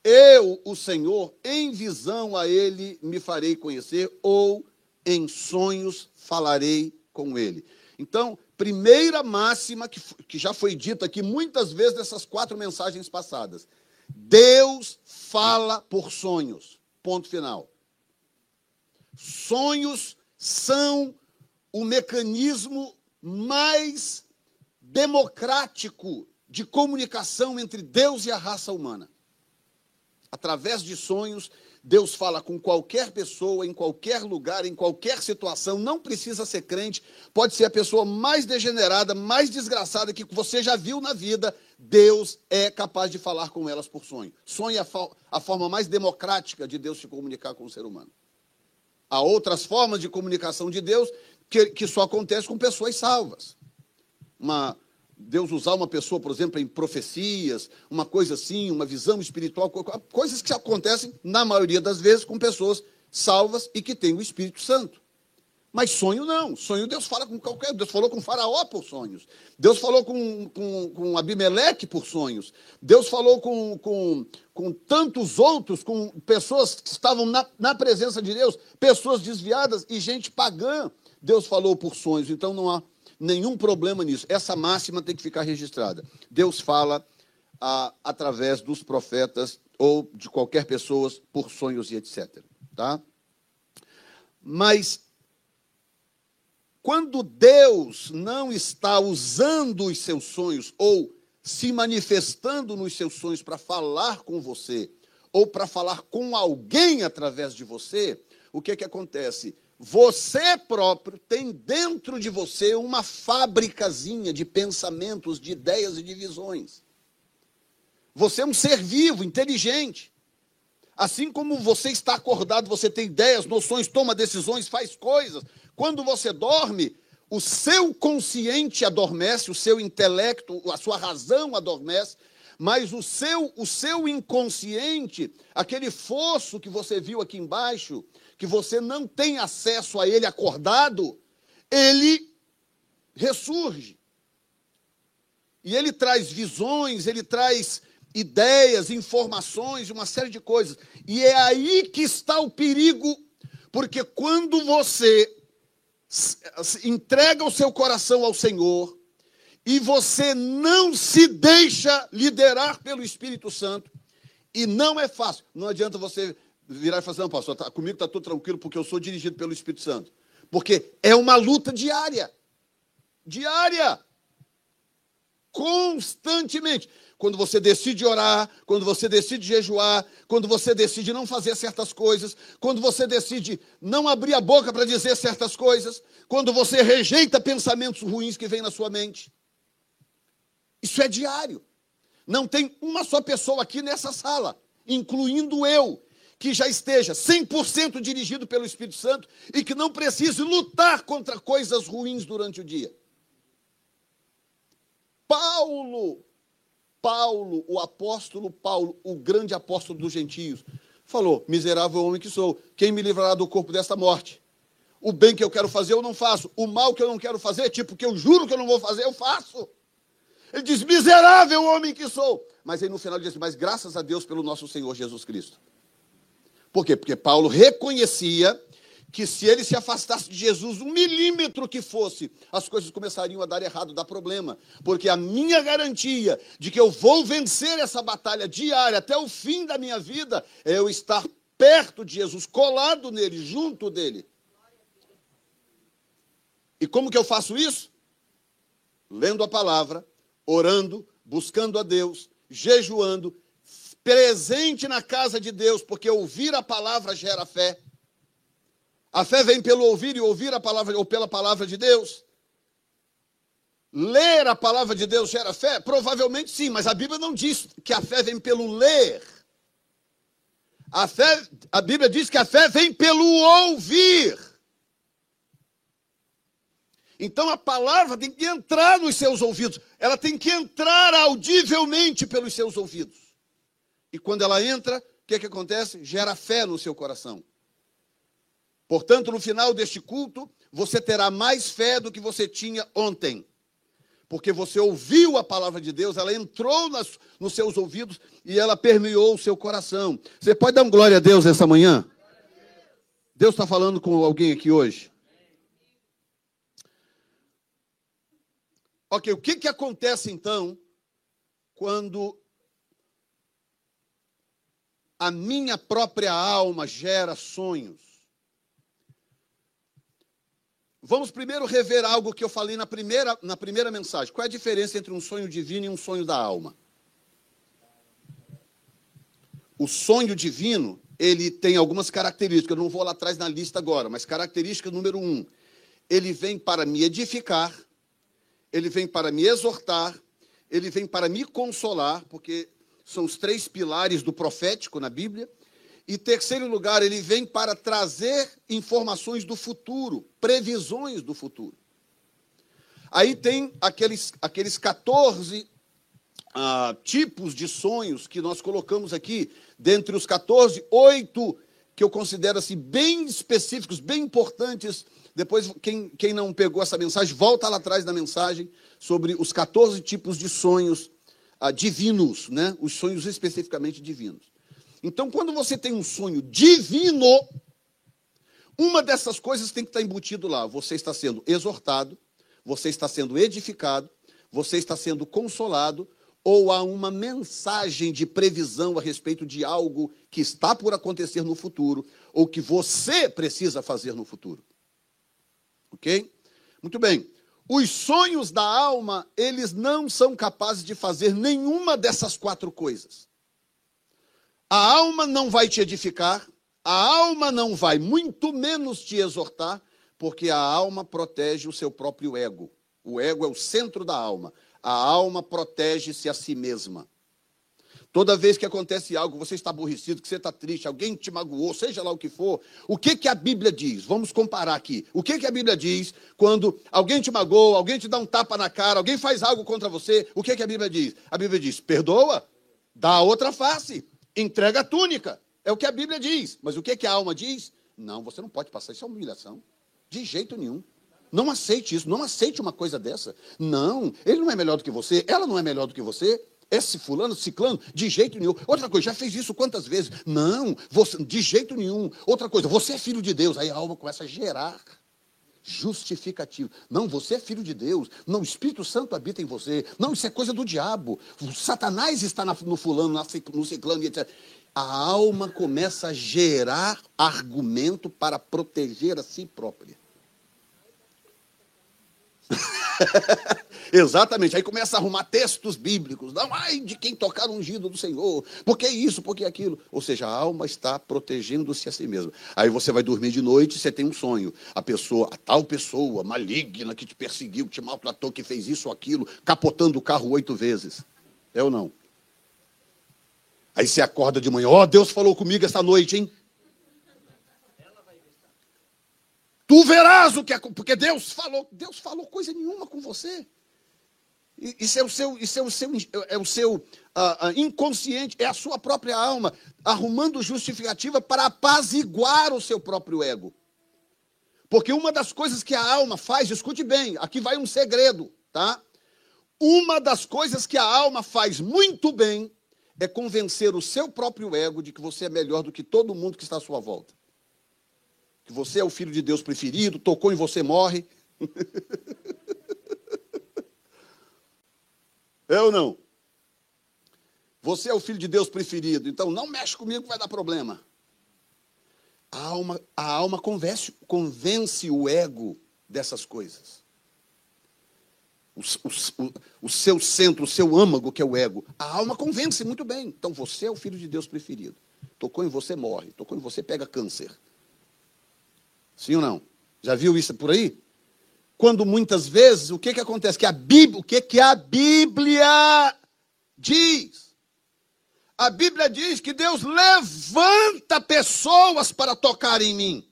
eu, o Senhor, em visão a ele me farei conhecer, ou em sonhos falarei com ele. Então, primeira máxima que, que já foi dita aqui muitas vezes nessas quatro mensagens passadas. Deus fala por sonhos. Ponto final. Sonhos são o mecanismo mais democrático de comunicação entre Deus e a raça humana. Através de sonhos, Deus fala com qualquer pessoa, em qualquer lugar, em qualquer situação, não precisa ser crente, pode ser a pessoa mais degenerada, mais desgraçada que você já viu na vida, Deus é capaz de falar com elas por sonho. Sonho é a, forma mais democrática de Deus se comunicar com o ser humano. Há outras formas de comunicação de Deus que, que só acontece com pessoas salvas. Uma, Deus usar uma pessoa, por exemplo, em profecias, uma coisa assim, uma visão espiritual, coisas que acontecem, na maioria das vezes, com pessoas salvas e que têm o Espírito Santo. Mas sonho não. Sonho Deus fala com qualquer. Deus falou com Faraó por sonhos. Deus falou com, com, com Abimeleque por sonhos. Deus falou com, com, com tantos outros, com pessoas que estavam na, na presença de Deus, pessoas desviadas e gente pagã. Deus falou por sonhos. Então não há nenhum problema nisso. Essa máxima tem que ficar registrada. Deus fala através dos profetas ou de qualquer pessoa por sonhos e etc. Tá? Mas quando Deus não está usando os seus sonhos ou se manifestando nos seus sonhos para falar com você ou para falar com alguém através de você, o que é que acontece? Você próprio tem dentro de você uma fábricazinha de pensamentos, de ideias e de visões. Você é um ser vivo, inteligente. Assim como você está acordado, você tem ideias, noções, toma decisões, faz coisas. Quando você dorme, o seu consciente adormece, o seu intelecto, a sua razão adormece, mas o seu, o seu inconsciente, aquele fosso que você viu aqui embaixo, que você não tem acesso a ele acordado, ele ressurge. E ele traz visões, ele traz ideias, informações, uma série de coisas. E é aí que está o perigo, porque quando você entrega o seu coração ao Senhor e você não se deixa liderar pelo Espírito Santo, e não é fácil. Não adianta você virar e falar assim, não, pastor, tá, comigo está tudo tranquilo porque eu sou dirigido pelo Espírito Santo. Porque é uma luta diária. Diária. Constantemente. Quando você decide orar, quando você decide jejuar, quando você decide não fazer certas coisas, quando você decide não abrir a boca para dizer certas coisas, quando você rejeita pensamentos ruins que vêm na sua mente. Isso é diário. Não tem uma só pessoa aqui nessa sala, incluindo eu, que já esteja 100% dirigido pelo Espírito Santo e que não precise lutar contra coisas ruins durante o dia. Paulo Paulo, o apóstolo Paulo, o grande apóstolo dos gentios, falou: Miserável homem que sou, quem me livrará do corpo desta morte? O bem que eu quero fazer, eu não faço. O mal que eu não quero fazer, tipo, que eu juro que eu não vou fazer, eu faço. Ele diz: Miserável homem que sou. Mas aí no final ele diz: Mas graças a Deus pelo nosso Senhor Jesus Cristo. Por quê? Porque Paulo reconhecia que se ele se afastasse de Jesus um milímetro que fosse, as coisas começariam a dar errado, dar problema. Porque a minha garantia de que eu vou vencer essa batalha diária até o fim da minha vida é eu estar perto de Jesus, colado nele, junto dele. E como que eu faço isso? Lendo a palavra, orando, buscando a Deus, jejuando, presente na casa de Deus, porque ouvir a palavra gera fé. A fé vem pelo ouvir e ouvir a palavra ou pela palavra de Deus. Ler a palavra de Deus gera fé? Provavelmente sim, mas a Bíblia não diz que a fé vem pelo ler. A, fé, a Bíblia diz que a fé vem pelo ouvir. Então a palavra tem que entrar nos seus ouvidos, ela tem que entrar audivelmente pelos seus ouvidos. E quando ela entra, o que, que acontece? Gera fé no seu coração. Portanto, no final deste culto, você terá mais fé do que você tinha ontem. Porque você ouviu a palavra de Deus, ela entrou nas, nos seus ouvidos e ela permeou o seu coração. Você pode dar um glória a Deus essa manhã? Deus está falando com alguém aqui hoje? Ok, o que, que acontece então quando a minha própria alma gera sonhos? Vamos primeiro rever algo que eu falei na primeira, na primeira mensagem. Qual é a diferença entre um sonho divino e um sonho da alma? O sonho divino, ele tem algumas características. Eu não vou lá atrás na lista agora, mas característica número um: ele vem para me edificar, ele vem para me exortar, ele vem para me consolar, porque são os três pilares do profético na Bíblia. E terceiro lugar, ele vem para trazer informações do futuro, previsões do futuro. Aí tem aqueles, aqueles 14 ah, tipos de sonhos que nós colocamos aqui. Dentre os 14, oito que eu considero assim, bem específicos, bem importantes. Depois, quem, quem não pegou essa mensagem, volta lá atrás da mensagem sobre os 14 tipos de sonhos divinos, né? os sonhos especificamente divinos. Então, quando você tem um sonho divino, uma dessas coisas tem que estar embutido lá. Você está sendo exortado, você está sendo edificado, você está sendo consolado, ou há uma mensagem de previsão a respeito de algo que está por acontecer no futuro, ou que você precisa fazer no futuro. Ok? Muito bem. Os sonhos da alma, eles não são capazes de fazer nenhuma dessas quatro coisas. A alma não vai te edificar, a alma não vai muito menos te exortar, porque a alma protege o seu próprio ego. O ego é o centro da alma. A alma protege-se a si mesma. Toda vez que acontece algo, você está aborrecido, que você está triste, alguém te magoou, seja lá o que for, o que, que a Bíblia diz? Vamos comparar aqui. O que, que a Bíblia diz quando alguém te magoou, alguém te dá um tapa na cara, alguém faz algo contra você? O que, que a Bíblia diz? A Bíblia diz: perdoa, dá a outra face, entrega a túnica. É o que a Bíblia diz. Mas o que, que a alma diz? Não, você não pode passar, isso é humilhação. De jeito nenhum. Não aceite isso, não aceite uma coisa dessa. Não, ele não é melhor do que você, ela não é melhor do que você. Esse fulano, ciclano, de jeito nenhum. Outra coisa, já fez isso quantas vezes? Não, você, de jeito nenhum. Outra coisa, você é filho de Deus. Aí a alma começa a gerar justificativo. Não, você é filho de Deus. Não, o Espírito Santo habita em você. Não, isso é coisa do diabo. O Satanás está no fulano, no ciclano, etc. A alma começa a gerar argumento para proteger a si própria. Exatamente. Aí começa a arrumar textos bíblicos. Não, ai de quem tocar o ungido do Senhor. Por que isso? Por que aquilo? Ou seja, a alma está protegendo-se a si mesma. Aí você vai dormir de noite você tem um sonho. A pessoa, a tal pessoa maligna que te perseguiu, que te maltratou, que fez isso ou aquilo, capotando o carro oito vezes. É ou não? Aí você acorda de manhã, ó, oh, Deus falou comigo essa noite, hein? Tu verás o que é, porque Deus falou, Deus falou coisa nenhuma com você. Isso é o seu, isso é o seu, é o seu uh, inconsciente, é a sua própria alma arrumando justificativa para apaziguar o seu próprio ego. Porque uma das coisas que a alma faz, escute bem, aqui vai um segredo, tá? Uma das coisas que a alma faz muito bem é convencer o seu próprio ego de que você é melhor do que todo mundo que está à sua volta que você é o filho de Deus preferido, tocou em você, morre. é ou não? Você é o filho de Deus preferido, então não mexe comigo que vai dar problema. A alma, a alma convence, convence o ego dessas coisas. O, o, o, seu centro, o seu âmago, que é o ego. A alma convence muito bem. Então você é o filho de Deus preferido. Tocou em você, morre. Tocou em você, pega câncer. Sim ou não? Já viu isso por aí? Quando muitas vezes, o que, que acontece? Que a Bíblia, o que, que a Bíblia diz? A Bíblia diz que Deus levanta pessoas para tocar em mim.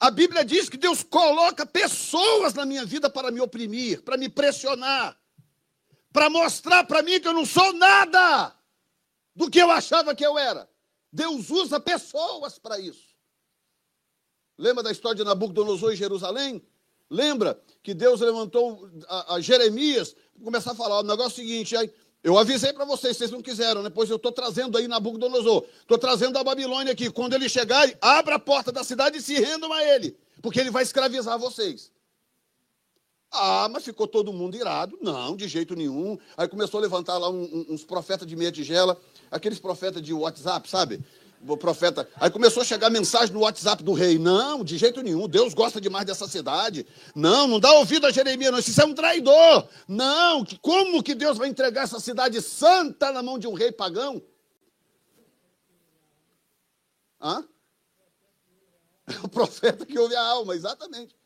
A Bíblia diz que Deus coloca pessoas na minha vida para me oprimir, para me pressionar, para mostrar para mim que eu não sou nada do que eu achava que eu era. Deus usa pessoas para isso. Lembra da história de Nabucodonosor em Jerusalém? Lembra que Deus levantou a, a Jeremias para começar a falar: o negócio é seguinte, aí, eu avisei para vocês, vocês não quiseram, né? eu estou trazendo aí Nabucodonosor, estou trazendo a Babilônia aqui. Quando ele chegar, abra a porta da cidade e se rendam a ele, porque ele vai escravizar vocês. Ah, mas ficou todo mundo irado. Não, de jeito nenhum. Aí começou a levantar lá uns profetas de meia tigela, aqueles profetas de WhatsApp, sabe? O profeta. Aí começou a chegar mensagem no WhatsApp do rei. Não, de jeito nenhum. Deus gosta demais dessa cidade. Não, não dá ouvido a Jeremias, não. Isso é um traidor. Não, como que Deus vai entregar essa cidade santa na mão de um rei pagão? Hã? É o profeta que ouve a alma, exatamente.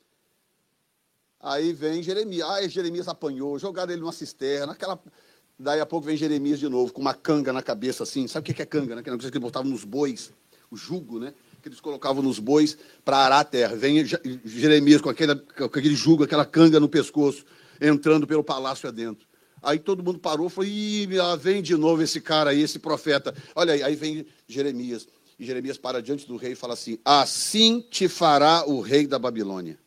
Aí vem Jeremias. Ah, Jeremias apanhou, jogaram ele numa cisterna, aquela Daí a pouco vem Jeremias de novo, com uma canga na cabeça assim. Sabe o que é canga? Né? Aquela coisa que eles botavam nos bois, o jugo, né? Que eles colocavam nos bois para arar a terra. Vem Jeremias com, aquele, com aquele jugo, aquela canga no pescoço, entrando pelo palácio adentro. Aí todo mundo parou e falou: Ih, vem de novo esse cara aí, esse profeta. Olha aí, aí vem Jeremias. E Jeremias para diante do rei e fala assim: Assim te fará o rei da Babilônia.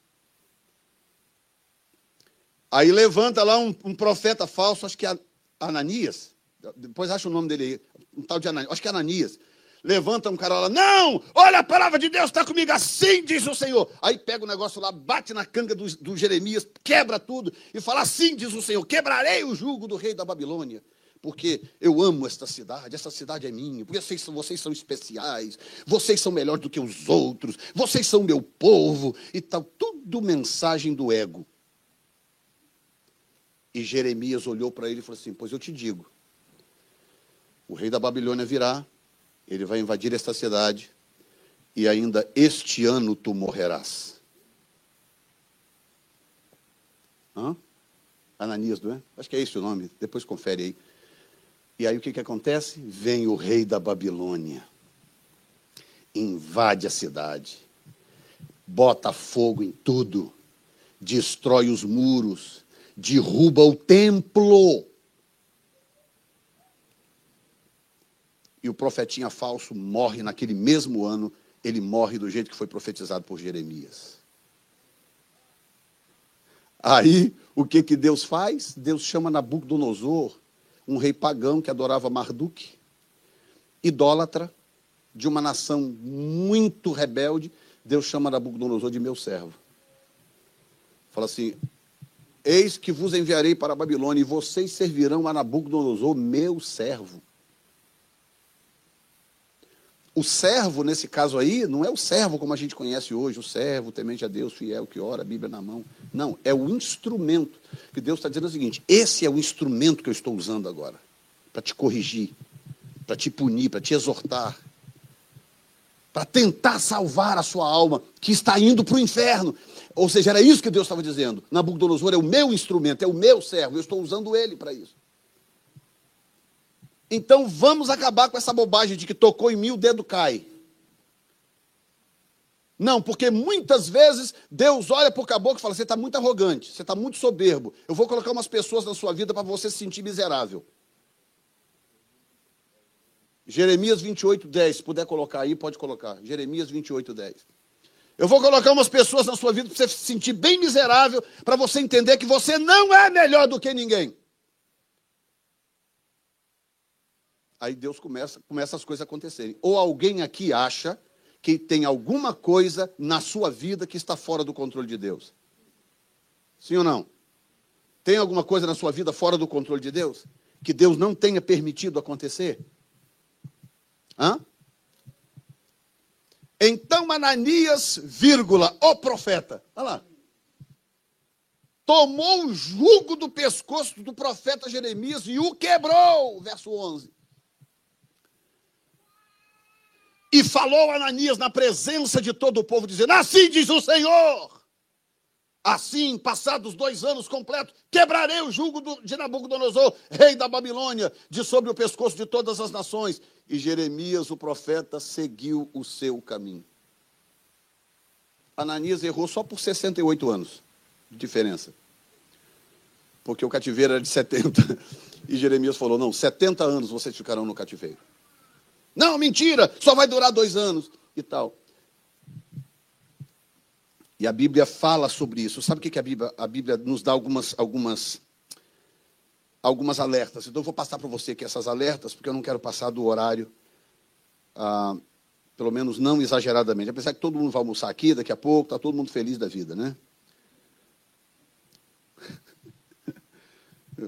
Aí levanta lá um, um profeta falso, acho que é Ananias, depois acha o nome dele aí, um tal de Ananias, acho que é Ananias. Levanta um cara lá, não, olha a palavra de Deus está comigo, assim diz o Senhor. Aí pega o negócio lá, bate na canga do, do Jeremias, quebra tudo e fala, assim diz o Senhor, quebrarei o jugo do rei da Babilônia porque eu amo esta cidade, essa cidade é minha, porque vocês, vocês são especiais, vocês são melhores do que os outros, vocês são meu povo e tal. Tudo mensagem do ego. E Jeremias olhou para ele e falou assim: Pois eu te digo, o rei da Babilônia virá, ele vai invadir esta cidade, e ainda este ano tu morrerás. Hã? Ananias, não é? Acho que é esse o nome, depois confere aí. E aí o que, que acontece? Vem o rei da Babilônia, invade a cidade, bota fogo em tudo, destrói os muros, derruba o templo. E o profetinha falso morre naquele mesmo ano, ele morre do jeito que foi profetizado por Jeremias. Aí, o que, que Deus faz? Deus chama Nabucodonosor um rei pagão que adorava Marduk, idólatra, de uma nação muito rebelde, Deus chama Nabucodonosor de meu servo. Fala assim: Eis que vos enviarei para a Babilônia, e vocês servirão a Nabucodonosor, meu servo. O servo, nesse caso aí, não é o servo como a gente conhece hoje, o servo temente a Deus, fiel, que ora, Bíblia na mão. Não, é o instrumento. Que Deus está dizendo o seguinte: esse é o instrumento que eu estou usando agora, para te corrigir, para te punir, para te exortar, para tentar salvar a sua alma, que está indo para o inferno. Ou seja, era isso que Deus estava dizendo. Nabucodonosor é o meu instrumento, é o meu servo, eu estou usando ele para isso. Então vamos acabar com essa bobagem de que tocou em mim, o dedo cai. Não, porque muitas vezes Deus olha para o caboclo e fala: você está muito arrogante, você está muito soberbo. Eu vou colocar umas pessoas na sua vida para você se sentir miserável. Jeremias 28, 10. Se puder colocar aí, pode colocar. Jeremias 28, 10. Eu vou colocar umas pessoas na sua vida para você se sentir bem miserável, para você entender que você não é melhor do que ninguém. Aí Deus começa, começa as coisas a acontecerem. Ou alguém aqui acha que tem alguma coisa na sua vida que está fora do controle de Deus? Sim ou não? Tem alguma coisa na sua vida fora do controle de Deus? Que Deus não tenha permitido acontecer? Hã? Então Ananias, vírgula, o profeta, olha lá, tomou o jugo do pescoço do profeta Jeremias e o quebrou, verso 11. E falou Ananias na presença de todo o povo, dizendo: Assim diz o Senhor. Assim, passados dois anos completos, quebrarei o jugo de Nabucodonosor, rei da Babilônia, de sobre o pescoço de todas as nações. E Jeremias, o profeta, seguiu o seu caminho. Ananias errou só por 68 anos de diferença. Porque o cativeiro era de 70. E Jeremias falou: não, 70 anos vocês ficarão no cativeiro. Não, mentira, só vai durar dois anos e tal. E a Bíblia fala sobre isso. Sabe o que, a, Bíblia, a Bíblia nos dá algumas, algumas, algumas alertas? Então eu vou passar para você aqui essas alertas, porque eu não quero passar do horário, ah, pelo menos não exageradamente. Apesar que todo mundo vai almoçar aqui daqui a pouco, está todo mundo feliz da vida, né?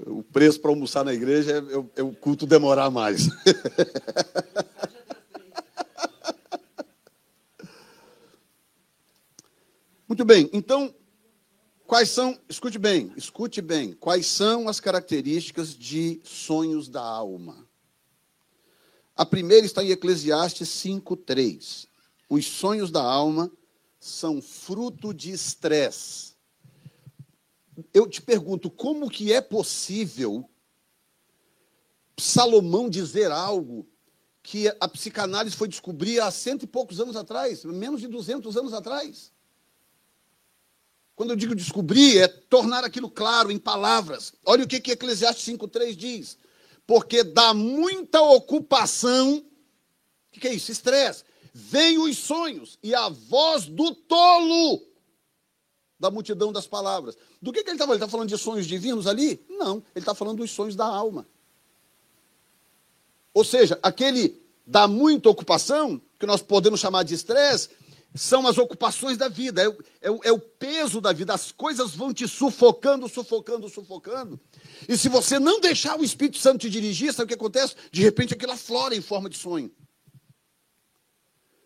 O preço para almoçar na igreja é, é o culto demorar mais. Muito bem, então, quais são, escute bem, escute bem, quais são as características de sonhos da alma? A primeira está em Eclesiastes 5:3. Os sonhos da alma são fruto de estresse eu te pergunto, como que é possível Salomão dizer algo que a psicanálise foi descobrir há cento e poucos anos atrás, menos de 200 anos atrás? Quando eu digo descobrir, é tornar aquilo claro em palavras. Olha o que, que Eclesiastes 5,3 diz. Porque dá muita ocupação, o que, que é isso? Estresse. Vem os sonhos e a voz do tolo da multidão das palavras. Do que, que ele estava? Ele está falando de sonhos divinos ali? Não, ele está falando dos sonhos da alma. Ou seja, aquele da muita ocupação, que nós podemos chamar de estresse, são as ocupações da vida, é, é, é, o peso da vida, as coisas vão te sufocando, sufocando, sufocando. E se você não deixar o Espírito Santo te dirigir, sabe o que acontece? De repente aquilo aflora em forma de sonho.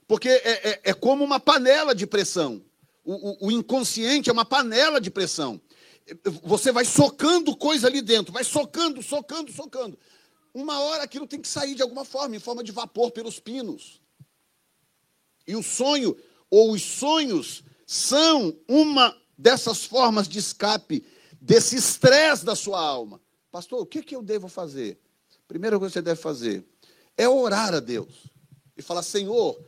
Porque é, é, é como uma panela de pressão. O, o, o inconsciente é uma panela de pressão. Você vai socando coisa ali dentro, vai socando, socando, socando. Uma hora aquilo tem que sair de alguma forma, em forma de vapor pelos pinos. E o sonho, ou os sonhos, são uma dessas formas de escape desse estresse da sua alma. Pastor, o que, que eu devo fazer? primeira coisa que você deve fazer é orar a Deus e falar: Senhor,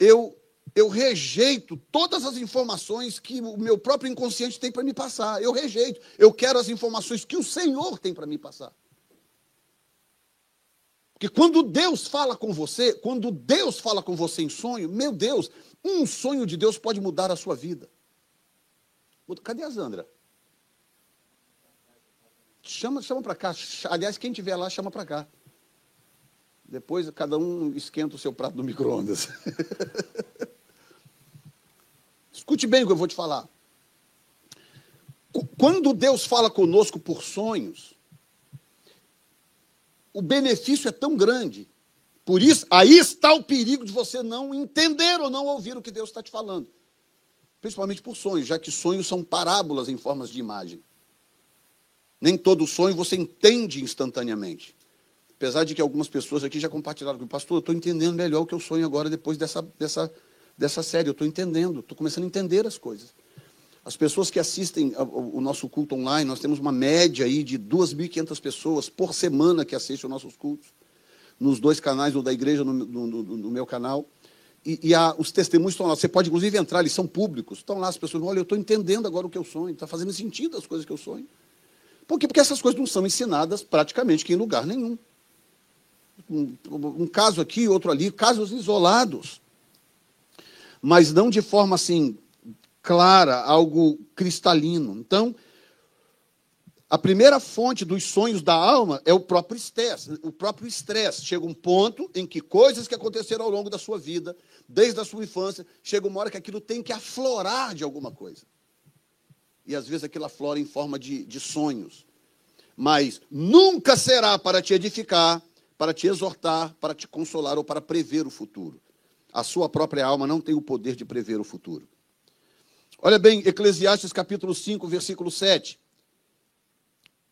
eu, eu rejeito todas as informações que o meu próprio inconsciente tem para me passar. Eu rejeito. Eu quero as informações que o Senhor tem para me passar. Porque quando Deus fala com você, quando Deus fala com você em sonho, meu Deus, um sonho de Deus pode mudar a sua vida. Cadê a Zandra? Chama, chama para cá. Aliás, quem estiver lá, chama para cá. Depois cada um esquenta o seu prato no micro-ondas. Escute bem o que eu vou te falar. Quando Deus fala conosco por sonhos, o benefício é tão grande. Por isso, aí está o perigo de você não entender ou não ouvir o que Deus está te falando. Principalmente por sonhos, já que sonhos são parábolas em formas de imagem. Nem todo sonho você entende instantaneamente. Apesar de que algumas pessoas aqui já compartilharam com o pastor, eu estou entendendo melhor o que eu sonho agora depois dessa, dessa, dessa série. Eu estou entendendo, estou começando a entender as coisas. As pessoas que assistem o nosso culto online, nós temos uma média aí de 2.500 pessoas por semana que assistem os nossos cultos, nos dois canais, o da igreja, no, no, no, meu canal. E, e a, os testemunhos estão lá. Você pode, inclusive, entrar, eles são públicos. Estão lá as pessoas, olha, eu estou entendendo agora o que eu sonho, está fazendo sentido as coisas que eu sonho. Por quê? Porque essas coisas não são ensinadas praticamente em lugar nenhum um, um caso aqui, outro ali, casos isolados. Mas não de forma assim clara, algo cristalino. Então, a primeira fonte dos sonhos da alma é o próprio estresse. O próprio estresse. Chega um ponto em que coisas que aconteceram ao longo da sua vida, desde a sua infância, chega uma hora que aquilo tem que aflorar de alguma coisa. E às vezes aquilo aflora em forma de, de sonhos. Mas nunca será para te edificar, para te exortar, para te consolar ou para prever o futuro. A sua própria alma não tem o poder de prever o futuro. Olha bem, Eclesiastes capítulo 5, versículo 7.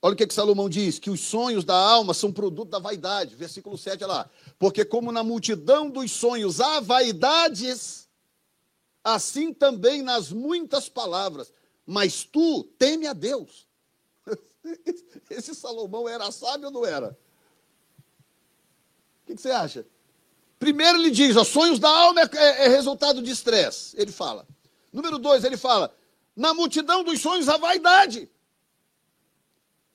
Olha o que, que Salomão diz: que os sonhos da alma são produto da vaidade. Versículo 7, olha lá. Porque, como na multidão dos sonhos há vaidades, assim também nas muitas palavras. Mas tu teme a Deus. Esse Salomão era sábio ou não era? que, que você acha? Primeiro ele diz, os sonhos da alma é, é, é resultado de estresse. Ele fala. Número dois, ele fala, na multidão dos sonhos a vaidade.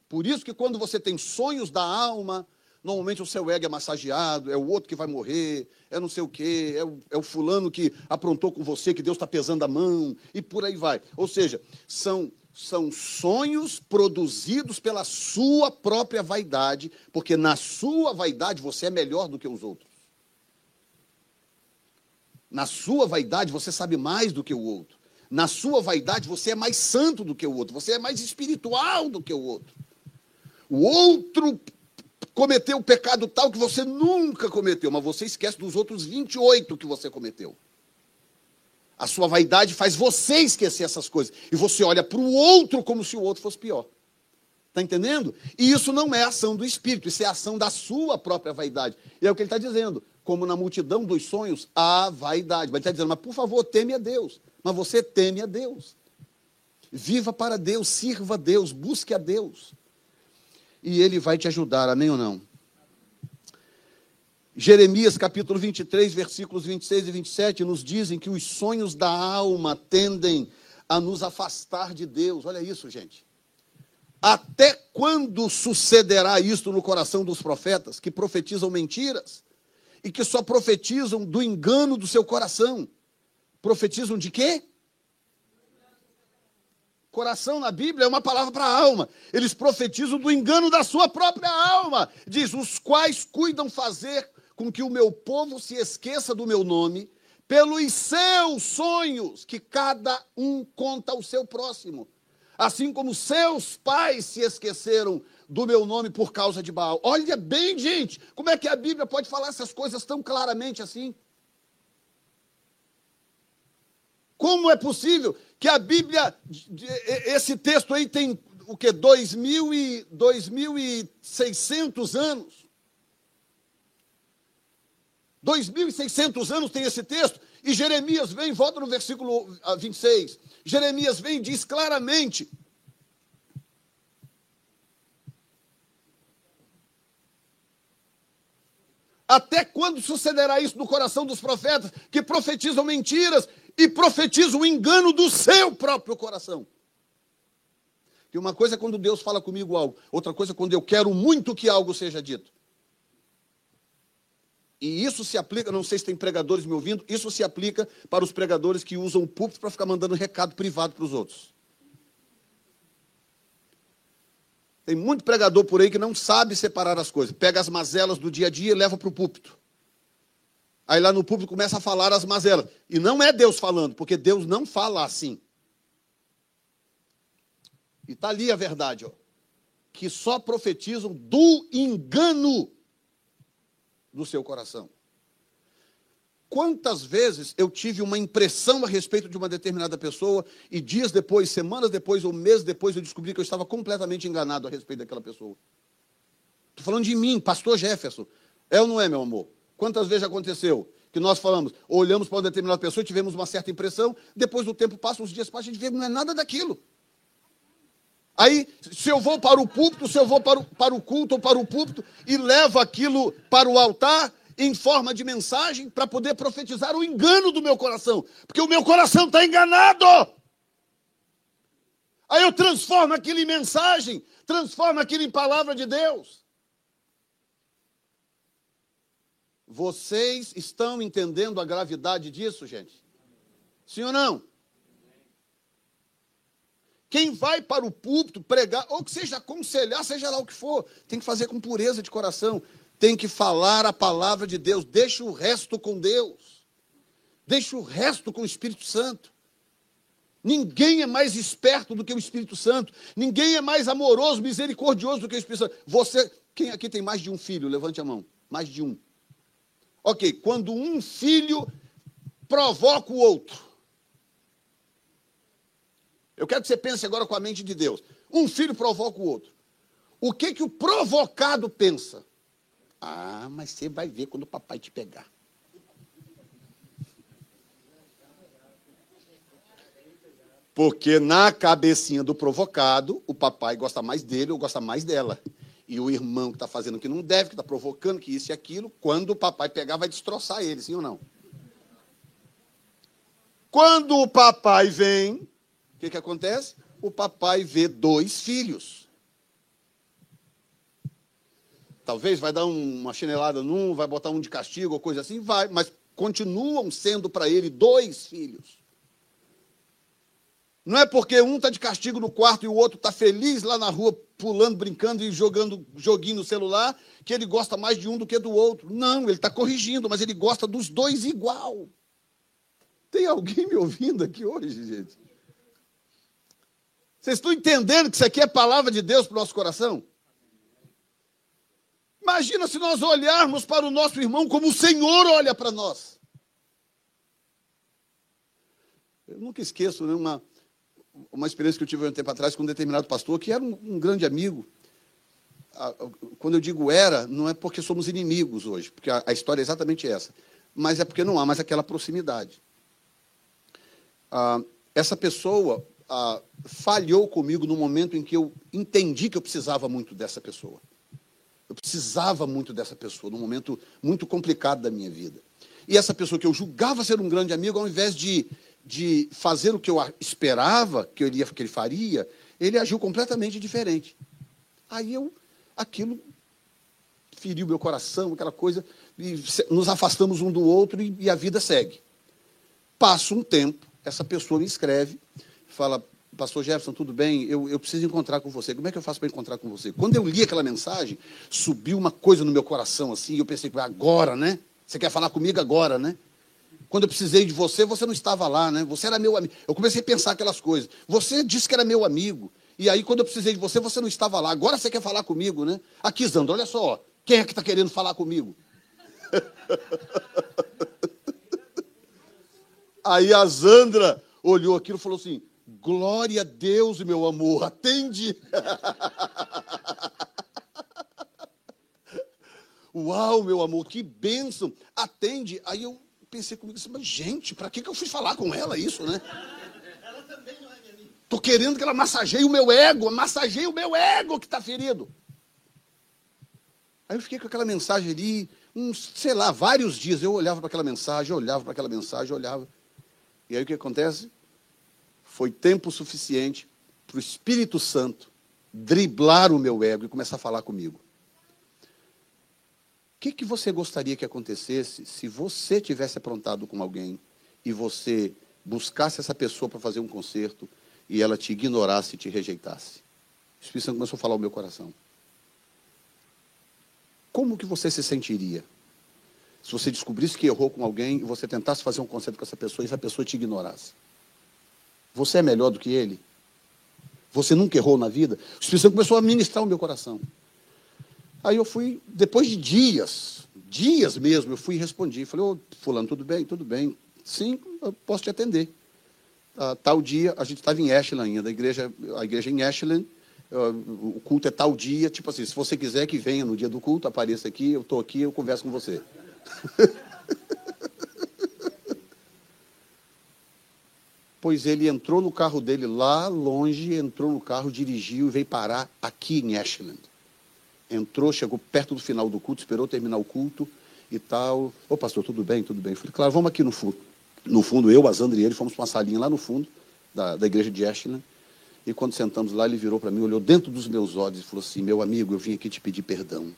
Por isso que quando você tem sonhos da alma, normalmente o seu ego é massageado, é o outro que vai morrer, é não sei o quê, é o, é o fulano que aprontou com você, que Deus está pesando a mão, e por aí vai. Ou seja, são são sonhos produzidos pela sua própria vaidade, porque na sua vaidade você é melhor do que os outros. Na sua vaidade você sabe mais do que o outro. Na sua vaidade você é mais santo do que o outro, você é mais espiritual do que o outro. O outro cometeu o pecado tal que você nunca cometeu, mas você esquece dos outros 28 que você cometeu. A sua vaidade faz você esquecer essas coisas. E você olha para o outro como se o outro fosse pior. Está entendendo? E isso não é ação do espírito, isso é ação da sua própria vaidade. E é o que ele está dizendo. Como na multidão dos sonhos, há vaidade. Mas ele está dizendo, mas por favor, teme a Deus. Mas você teme a Deus. Viva para Deus, sirva a Deus, busque a Deus. E ele vai te ajudar, amém ou não? Jeremias capítulo 23, versículos 26 e 27 nos dizem que os sonhos da alma tendem a nos afastar de Deus. Olha isso, gente. Até quando sucederá isto no coração dos profetas que profetizam mentiras e que só profetizam do engano do seu coração? Profetizam de quê? Coração na Bíblia é uma palavra para alma. Eles profetizam do engano da sua própria alma. Diz: os quais cuidam fazer com que o meu povo se esqueça do meu nome, pelos seus sonhos, que cada um conta ao seu próximo. Assim como seus pais se esqueceram do meu nome por causa de Baal. Olha bem, gente, como é que a Bíblia pode falar essas coisas tão claramente assim? Como é possível que a Bíblia, esse texto aí tem o que? 2.600 anos. 2.600 anos tem esse texto, e Jeremias vem, volta no versículo 26. Ah, Jeremias vem e diz claramente: Até quando sucederá isso no coração dos profetas que profetizam mentiras e profetizam o engano do seu próprio coração? Que uma coisa é quando Deus fala comigo algo, outra coisa é quando eu quero muito que algo seja dito. E isso se aplica, não sei se tem pregadores me ouvindo, isso se aplica para os pregadores que usam o púlpito para ficar mandando recado privado para os outros. Tem muito pregador por aí que não sabe separar as coisas. Pega as mazelas do dia a dia e leva para o púlpito. Aí lá no púlpito começa a falar as mazelas. E não é Deus falando, porque Deus não fala assim. E está ali a verdade, ó, que só profetizam do engano do seu coração. Quantas vezes eu tive uma impressão a respeito de uma determinada pessoa e dias depois, semanas depois ou meses depois eu descobri que eu estava completamente enganado a respeito daquela pessoa. Estou falando de mim, pastor Jefferson. É ou não é, meu amor? Quantas vezes aconteceu que nós falamos, olhamos para uma determinada pessoa e tivemos uma certa impressão, depois do tempo passa, uns dias passam, a gente vê que não é nada daquilo. Aí, se eu vou para o púlpito, se eu vou para o, para o culto ou para o púlpito e levo aquilo para o altar, em forma de mensagem para poder profetizar o engano do meu coração, porque o meu coração está enganado. Aí eu transformo aquilo em mensagem, transformo aquilo em palavra de Deus. Vocês estão entendendo a gravidade disso, gente? Sim ou não? Quem vai para o púlpito pregar, ou que seja aconselhar, seja lá o que for, tem que fazer com pureza de coração tem que falar a palavra de Deus, deixa o resto com Deus, deixa o resto com o Espírito Santo. Ninguém é mais esperto do que o Espírito Santo, ninguém é mais amoroso, misericordioso do que o Espírito Santo. Você, quem aqui tem mais de um filho? Levante a mão. Mais de um. Ok, quando um filho provoca o outro. Eu quero que você pense agora com a mente de Deus. Um filho provoca o outro. O que que o provocado pensa? Ah, mas você vai ver quando o papai te pegar. Porque na cabecinha do provocado, o papai gosta mais dele ou gosta mais dela. E o irmão que está fazendo o que não deve, que está provocando, que isso e aquilo, quando o papai pegar, vai destroçar ele, sim ou não? Quando o papai vem, o que, que acontece? O papai vê dois filhos. Talvez vai dar uma chinelada num, vai botar um de castigo ou coisa assim, vai, mas continuam sendo para ele dois filhos. Não é porque um está de castigo no quarto e o outro está feliz lá na rua, pulando, brincando e jogando joguinho no celular, que ele gosta mais de um do que do outro. Não, ele está corrigindo, mas ele gosta dos dois igual. Tem alguém me ouvindo aqui hoje, gente? Vocês estão entendendo que isso aqui é palavra de Deus para o nosso coração? Imagina se nós olharmos para o nosso irmão como o Senhor olha para nós. Eu nunca esqueço né, uma, uma experiência que eu tive um tempo atrás com um determinado pastor, que era um, um grande amigo. Quando eu digo era, não é porque somos inimigos hoje, porque a, a história é exatamente essa, mas é porque não há mais aquela proximidade. Ah, essa pessoa ah, falhou comigo no momento em que eu entendi que eu precisava muito dessa pessoa. Eu precisava muito dessa pessoa, num momento muito complicado da minha vida. E essa pessoa que eu julgava ser um grande amigo, ao invés de, de fazer o que eu esperava que, eu iria, que ele faria, ele agiu completamente diferente. Aí eu, aquilo feriu meu coração, aquela coisa, e nos afastamos um do outro e, e a vida segue. Passa um tempo, essa pessoa me escreve, fala, Pastor Jefferson, tudo bem? Eu, eu preciso encontrar com você. Como é que eu faço para encontrar com você? Quando eu li aquela mensagem, subiu uma coisa no meu coração assim, eu pensei, agora, né? Você quer falar comigo agora, né? Quando eu precisei de você, você não estava lá, né? Você era meu amigo. Eu comecei a pensar aquelas coisas. Você disse que era meu amigo. E aí, quando eu precisei de você, você não estava lá. Agora você quer falar comigo, né? Aqui, Zandro, olha só. Quem é que está querendo falar comigo? aí a Zandra olhou aquilo e falou assim: Glória a Deus, meu amor, atende. Uau, meu amor, que bênção. Atende. Aí eu pensei comigo assim, mas gente, para que, que eu fui falar com ela isso, né? Ela também. Estou querendo que ela massageie o meu ego, massageie o meu ego que está ferido. Aí eu fiquei com aquela mensagem ali, uns, sei lá, vários dias eu olhava para aquela mensagem, olhava para aquela mensagem, olhava. E aí o que acontece? Foi tempo suficiente para o Espírito Santo driblar o meu ego e começar a falar comigo. O que, que você gostaria que acontecesse se você tivesse aprontado com alguém e você buscasse essa pessoa para fazer um concerto e ela te ignorasse e te rejeitasse? O Espírito Santo começou a falar ao meu coração. Como que você se sentiria? Se você descobrisse que errou com alguém e você tentasse fazer um concerto com essa pessoa e essa pessoa te ignorasse. Você é melhor do que ele? Você nunca errou na vida? O Espírito Santo começou a ministrar o meu coração. Aí eu fui, depois de dias, dias mesmo, eu fui e respondi. Falei, ô, fulano, tudo bem? Tudo bem. Sim, eu posso te atender. Ah, tal dia, a gente estava em Ashland ainda, a igreja, a igreja em Ashland, ah, o culto é tal dia, tipo assim, se você quiser que venha no dia do culto, apareça aqui, eu estou aqui, eu converso com você. pois ele entrou no carro dele lá longe, entrou no carro, dirigiu e veio parar aqui em Ashland. Entrou, chegou perto do final do culto, esperou terminar o culto e tal. Ô pastor, tudo bem? Tudo bem. Eu falei, claro, vamos aqui no fundo. No fundo, eu, Azandra e ele, fomos para uma salinha lá no fundo da, da igreja de Ashland. E quando sentamos lá, ele virou para mim, olhou dentro dos meus olhos e falou assim: Meu amigo, eu vim aqui te pedir perdão.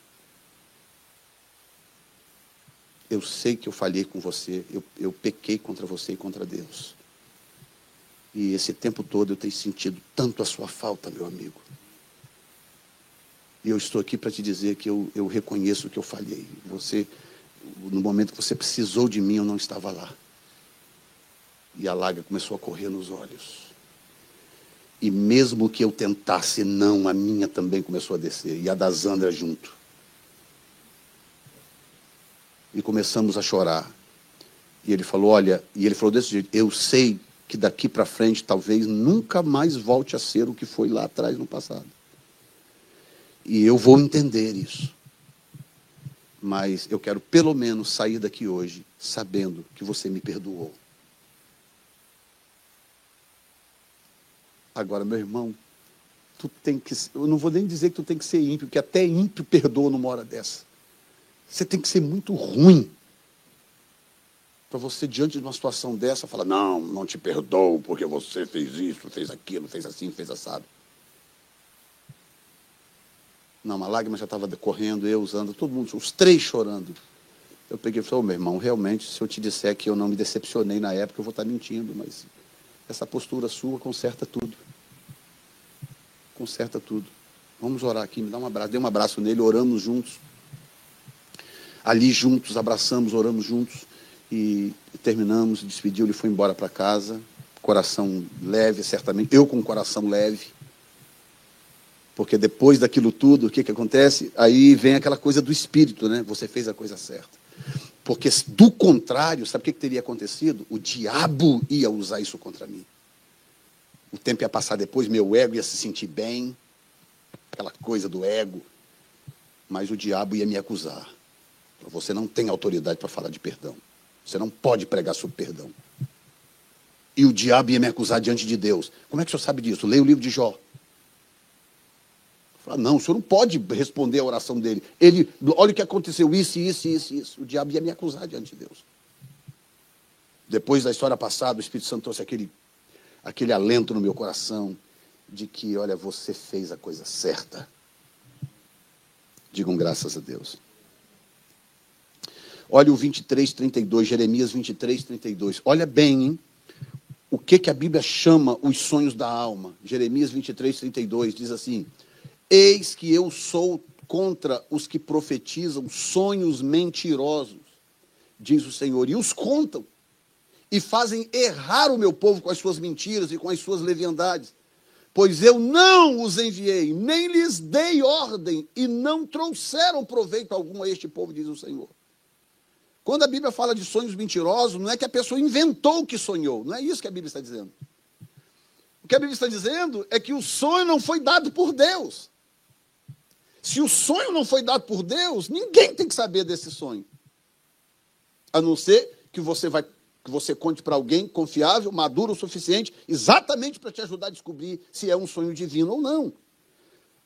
Eu sei que eu falhei com você, eu, eu pequei contra você e contra Deus. E esse tempo todo eu tenho sentido tanto a sua falta, meu amigo. E eu estou aqui para te dizer que eu, eu reconheço que eu falhei. Você, no momento que você precisou de mim, eu não estava lá. E a lágrima começou a correr nos olhos. E mesmo que eu tentasse não, a minha também começou a descer. E a da Zandra junto. E começamos a chorar. E ele falou: Olha, e ele falou desse jeito: Eu sei que daqui para frente talvez nunca mais volte a ser o que foi lá atrás no passado. E eu vou entender isso. Mas eu quero pelo menos sair daqui hoje sabendo que você me perdoou. Agora, meu irmão, tu tem que, eu não vou nem dizer que tu tem que ser ímpio, porque até ímpio perdoa numa hora dessa. Você tem que ser muito ruim para você, diante de uma situação dessa, falar: Não, não te perdoo porque você fez isso, fez aquilo, fez assim, fez assado. Não, a lágrima já estava decorrendo, eu usando, todo mundo, os três chorando. Eu peguei e falei: oh, meu irmão, realmente, se eu te disser que eu não me decepcionei na época, eu vou estar mentindo, mas essa postura sua conserta tudo. Conserta tudo. Vamos orar aqui, me dá um abraço. Dei um abraço nele, oramos juntos. Ali juntos, abraçamos, oramos juntos e terminamos, despediu, ele foi embora para casa, coração leve, certamente, eu com coração leve, porque depois daquilo tudo, o que, que acontece? Aí vem aquela coisa do espírito, né? Você fez a coisa certa. Porque do contrário, sabe o que, que teria acontecido? O diabo ia usar isso contra mim. O tempo ia passar depois, meu ego ia se sentir bem, aquela coisa do ego, mas o diabo ia me acusar. Você não tem autoridade para falar de perdão. Você não pode pregar sobre perdão. E o diabo ia me acusar diante de Deus. Como é que o senhor sabe disso? Leia o livro de Jó. Fala, não, o senhor não pode responder a oração dele. Ele, olha o que aconteceu, isso, isso, isso, isso. O diabo ia me acusar diante de Deus. Depois da história passada, o Espírito Santo trouxe aquele, aquele alento no meu coração de que, olha, você fez a coisa certa. Digam graças a Deus. Olha o 23, 32, Jeremias 23, 32. Olha bem, hein? O que, que a Bíblia chama os sonhos da alma? Jeremias 23, 32 diz assim: Eis que eu sou contra os que profetizam sonhos mentirosos, diz o Senhor, e os contam, e fazem errar o meu povo com as suas mentiras e com as suas leviandades. Pois eu não os enviei, nem lhes dei ordem, e não trouxeram proveito algum a este povo, diz o Senhor. Quando a Bíblia fala de sonhos mentirosos, não é que a pessoa inventou o que sonhou, não é isso que a Bíblia está dizendo. O que a Bíblia está dizendo é que o sonho não foi dado por Deus. Se o sonho não foi dado por Deus, ninguém tem que saber desse sonho. A não ser que você vai que você conte para alguém confiável, maduro o suficiente, exatamente para te ajudar a descobrir se é um sonho divino ou não.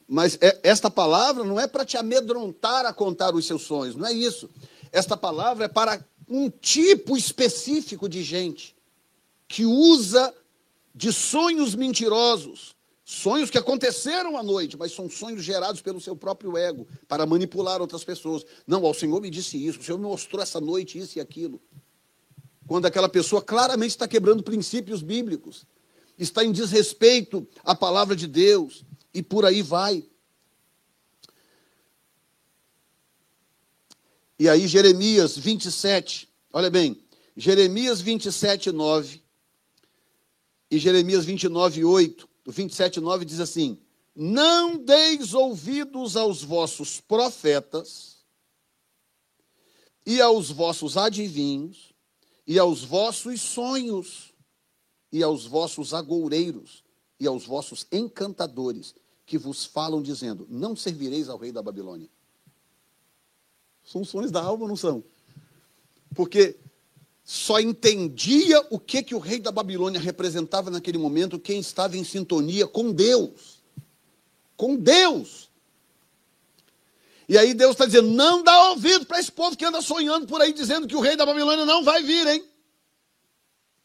Mas é, esta palavra não é para te amedrontar a contar os seus sonhos, não é isso esta palavra é para um tipo específico de gente que usa de sonhos mentirosos, sonhos que aconteceram à noite, mas são sonhos gerados pelo seu próprio ego para manipular outras pessoas. Não, o Senhor me disse isso, o Senhor me mostrou essa noite isso e aquilo. Quando aquela pessoa claramente está quebrando princípios bíblicos, está em desrespeito à palavra de Deus e por aí vai. E aí, Jeremias 27, olha bem, Jeremias 27, 9 e Jeremias 29, 8, 27, 9 diz assim: Não deis ouvidos aos vossos profetas e aos vossos adivinhos e aos vossos sonhos e aos vossos agoureiros e aos vossos encantadores que vos falam dizendo: Não servireis ao rei da Babilônia. São sonhos da alma, não são? Porque só entendia o que, que o rei da Babilônia representava naquele momento quem estava em sintonia com Deus. Com Deus. E aí Deus está dizendo: não dá ouvido para esse povo que anda sonhando por aí, dizendo que o rei da Babilônia não vai vir, hein?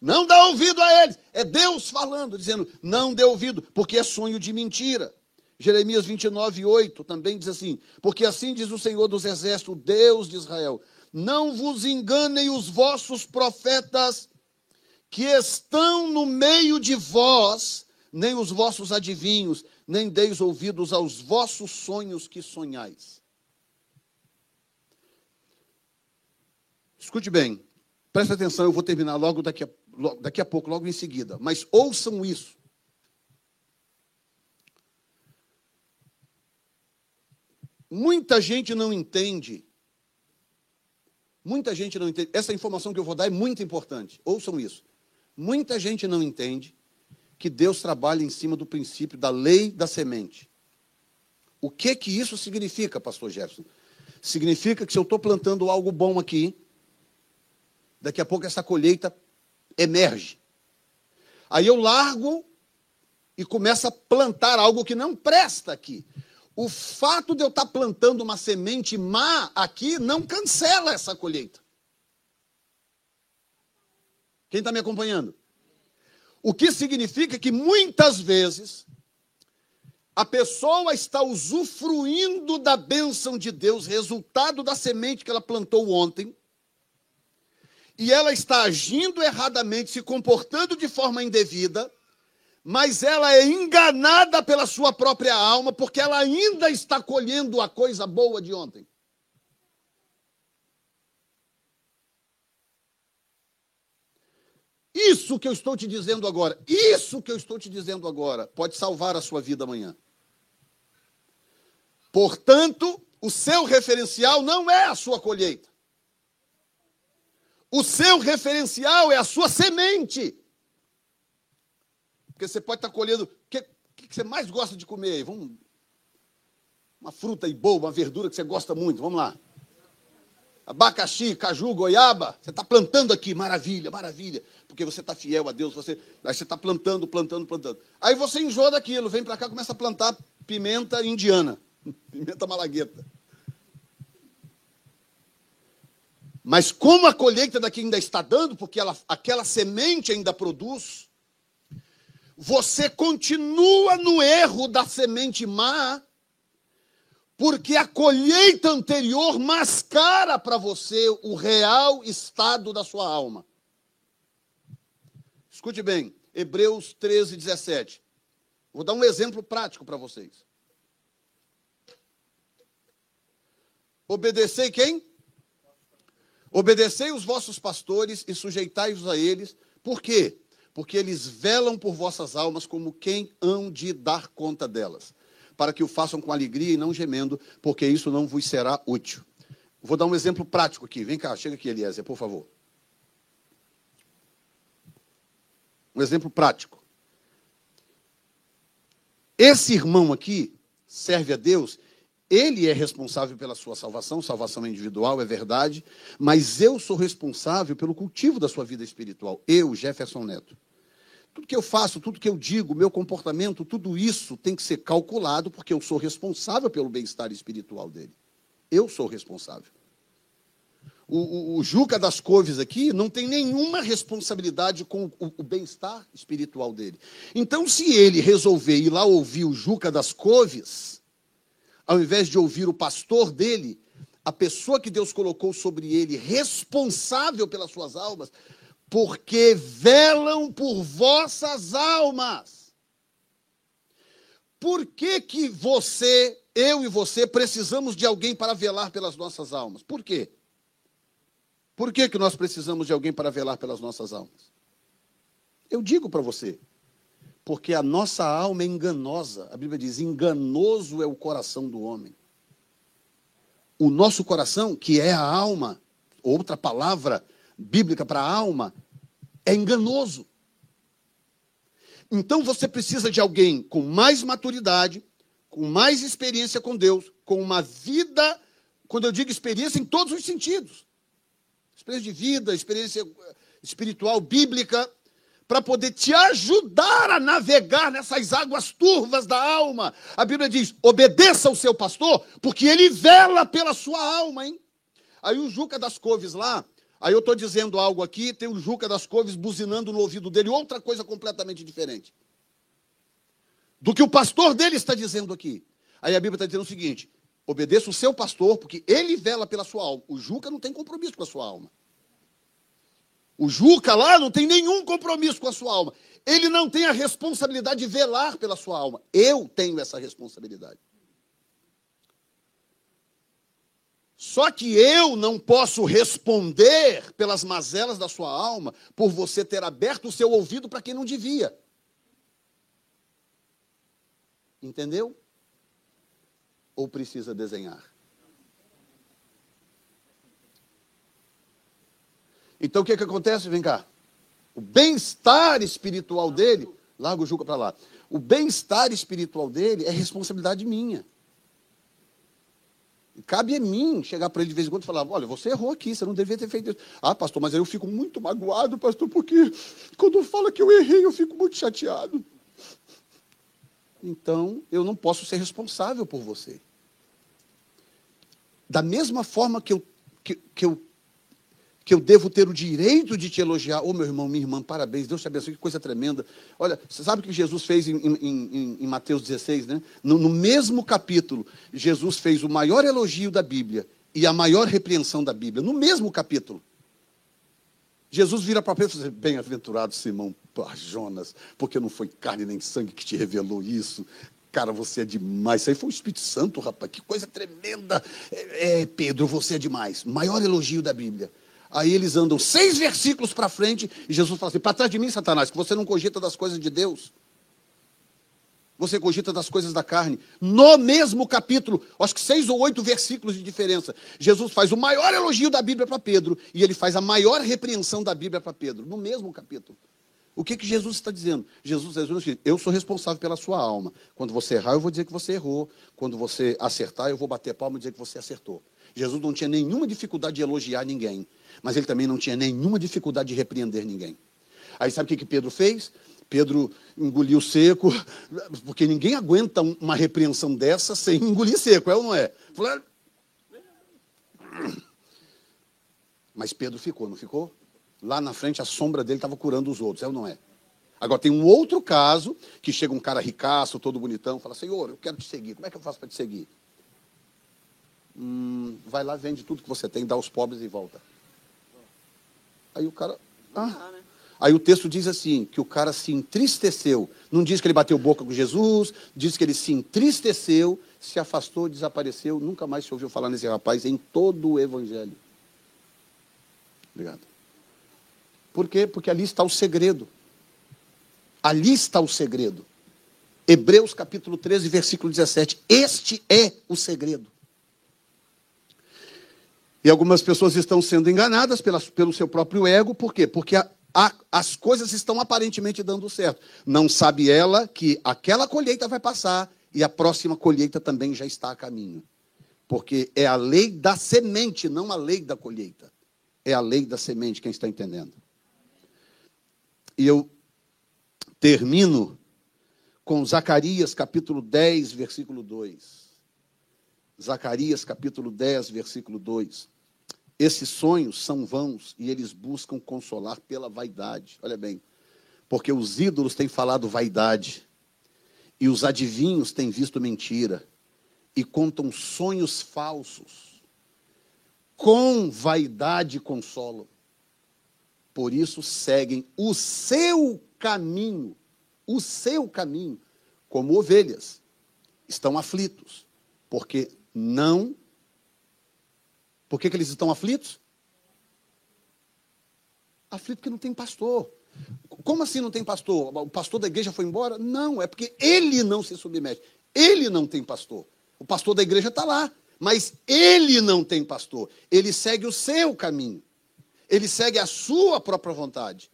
Não dá ouvido a eles. É Deus falando, dizendo: não dê ouvido, porque é sonho de mentira. Jeremias 29, 8 também diz assim: Porque assim diz o Senhor dos Exércitos, Deus de Israel: Não vos enganem os vossos profetas que estão no meio de vós, nem os vossos adivinhos, nem deis ouvidos aos vossos sonhos que sonhais. Escute bem, preste atenção, eu vou terminar logo daqui a, daqui a pouco, logo em seguida. Mas ouçam isso. Muita gente não entende. Muita gente não entende. Essa informação que eu vou dar é muito importante. Ouçam isso. Muita gente não entende que Deus trabalha em cima do princípio da lei da semente. O que que isso significa, pastor Jefferson? Significa que se eu estou plantando algo bom aqui, daqui a pouco essa colheita emerge. Aí eu largo e começo a plantar algo que não presta aqui. O fato de eu estar plantando uma semente má aqui não cancela essa colheita. Quem está me acompanhando? O que significa que muitas vezes a pessoa está usufruindo da bênção de Deus, resultado da semente que ela plantou ontem, e ela está agindo erradamente, se comportando de forma indevida, mas ela é enganada pela sua própria alma, porque ela ainda está colhendo a coisa boa de ontem. Isso que eu estou te dizendo agora, isso que eu estou te dizendo agora, pode salvar a sua vida amanhã. Portanto, o seu referencial não é a sua colheita. O seu referencial é a sua semente. Porque você pode estar colhendo. O que, que você mais gosta de comer aí? Vamos. Uma fruta e boa, uma verdura que você gosta muito. Vamos lá. Abacaxi, caju, goiaba. Você está plantando aqui. Maravilha, maravilha. Porque você está fiel a Deus. Você, aí você está plantando, plantando, plantando. Aí você enjoa daquilo. Vem para cá começa a plantar pimenta indiana. Pimenta malagueta. Mas como a colheita daqui ainda está dando, porque ela, aquela semente ainda produz, você continua no erro da semente má, porque a colheita anterior mascara para você o real estado da sua alma. Escute bem, Hebreus 13, 17. Vou dar um exemplo prático para vocês. Obedecei quem? Obedecei os vossos pastores e sujeitai-vos a eles. Por quê? Porque eles velam por vossas almas como quem hão de dar conta delas, para que o façam com alegria e não gemendo, porque isso não vos será útil. Vou dar um exemplo prático aqui. Vem cá, chega aqui, Eliezer, por favor. Um exemplo prático. Esse irmão aqui serve a Deus, ele é responsável pela sua salvação, salvação individual, é verdade, mas eu sou responsável pelo cultivo da sua vida espiritual. Eu, Jefferson Neto. Tudo que eu faço, tudo que eu digo, meu comportamento, tudo isso tem que ser calculado, porque eu sou responsável pelo bem-estar espiritual dele. Eu sou responsável. o, o, o, Juca das Coves aqui não tem nenhuma responsabilidade com o, o bem-estar espiritual dele. Então, se ele resolver ir lá ouvir o Juca das Coves, ao invés de ouvir o pastor dele, a pessoa que Deus colocou sobre ele, responsável pelas suas almas, porque velam por vossas almas. Por que, que você, eu e você, precisamos de alguém para velar pelas nossas almas? Por quê? Por que, que nós precisamos de alguém para velar pelas nossas almas? Eu digo para você, porque a nossa alma é enganosa. A Bíblia diz: enganoso é o coração do homem. O nosso coração, que é a alma, outra palavra bíblica para alma, é enganoso. Então você precisa de alguém com mais maturidade, com mais experiência com Deus, com uma vida, quando eu digo experiência, em todos os sentidos experiência de vida, experiência eh, espiritual, bíblica, para poder te ajudar a navegar nessas águas turvas da alma. A Bíblia diz: obedeça ao seu pastor, porque ele vela pela sua alma, hein? Aí o Juca das Coves lá, aí eu estou dizendo algo aqui, tem o Juca das Coves buzinando no ouvido dele, outra coisa completamente diferente. Do que o pastor dele está dizendo aqui. Aí a Bíblia está dizendo o seguinte: Obedeça o seu pastor, porque ele vela pela sua alma. O Juca não tem compromisso com a sua alma. O Juca lá não tem nenhum compromisso com a sua alma. Ele não tem a responsabilidade de velar pela sua alma. Eu tenho essa responsabilidade. Só que eu não posso responder pelas mazelas da sua alma por você ter aberto o seu ouvido para quem não devia. Entendeu? ou precisa desenhar? Então o que, que acontece? Vem cá. O bem-estar espiritual dele, larga o Juca para lá. O bem-estar espiritual dele é responsabilidade minha. Cabe a mim chegar para ele de vez em quando e falar: olha, você errou aqui, você não devia ter feito isso. Ah, pastor, mas aí eu fico muito magoado, pastor, porque quando fala que eu errei, eu fico muito chateado. Então, eu não posso ser responsável por você. Da mesma forma que eu, que, que eu, que eu devo ter o direito de te elogiar, ô oh, meu irmão, minha irmã, parabéns, Deus te abençoe, que coisa tremenda. Olha, você sabe o que Jesus fez em, em, em, Mateus 16, né? No, no mesmo capítulo, Jesus fez o maior elogio da Bíblia e a maior repreensão da Bíblia, no mesmo capítulo. Jesus vira para Pedro e diz: Bem-aventurado Simão Jonas, porque não foi carne nem sangue que te revelou isso, Cara, você é demais. Isso aí foi o Espírito Santo, rapaz. Que coisa tremenda. É, é Pedro, você é demais. Maior elogio da Bíblia. Aí eles andam seis versículos para frente e Jesus fala assim: para trás de mim, Satanás, que você não cogita das coisas de Deus. Você cogita das coisas da carne. No mesmo capítulo, acho que seis ou oito versículos de diferença, Jesus faz o maior elogio da Bíblia para Pedro e ele faz a maior repreensão da Bíblia para Pedro, no mesmo capítulo. O que, que Jesus está dizendo? Jesus está dizendo eu sou responsável pela sua alma. Quando você errar, eu vou dizer que você errou. Quando você acertar, eu vou bater palma e dizer que você acertou. Jesus não tinha nenhuma dificuldade de elogiar ninguém, mas ele também não tinha nenhuma dificuldade de repreender ninguém. Aí sabe o que, que Pedro fez? Pedro engoliu seco, porque ninguém aguenta uma repreensão dessa sem engolir seco, é ou não é? Mas Pedro ficou, não ficou? Lá na frente, a sombra dele estava curando os outros, é ou não é? Agora, tem um outro caso, que chega um cara ricaço, todo bonitão, fala, Senhor, eu quero te seguir, como é que eu faço para te seguir? Hum, vai lá, vende tudo que você tem, dá aos pobres e volta. Aí o cara... Ah. Aí o texto diz assim, que o cara se entristeceu. Não diz que ele bateu boca com Jesus, diz que ele se entristeceu, se afastou, desapareceu, nunca mais se ouviu falar nesse rapaz em todo o evangelho. Obrigado. Por quê? Porque ali está o segredo. Ali está o segredo. Hebreus capítulo 13, versículo 17. Este é o segredo. E algumas pessoas estão sendo enganadas pela, pelo seu próprio ego, por quê? Porque a, a, as coisas estão aparentemente dando certo. Não sabe ela que aquela colheita vai passar e a próxima colheita também já está a caminho. Porque é a lei da semente, não a lei da colheita. É a lei da semente, quem está entendendo? E eu termino com Zacarias capítulo 10, versículo 2. Zacarias capítulo 10, versículo 2. Esses sonhos são vãos e eles buscam consolar pela vaidade. Olha bem, porque os ídolos têm falado vaidade e os adivinhos têm visto mentira e contam sonhos falsos. Com vaidade consolam. Por isso seguem o seu caminho, o seu caminho, como ovelhas. Estão aflitos, porque não por que, que eles estão aflitos? Aflito porque não tem pastor. Como assim não tem pastor? O pastor da igreja foi embora? Não, é porque ele não se submete. Ele não tem pastor. O pastor da igreja está lá, mas ele não tem pastor. Ele segue o seu caminho. Ele segue a sua própria vontade.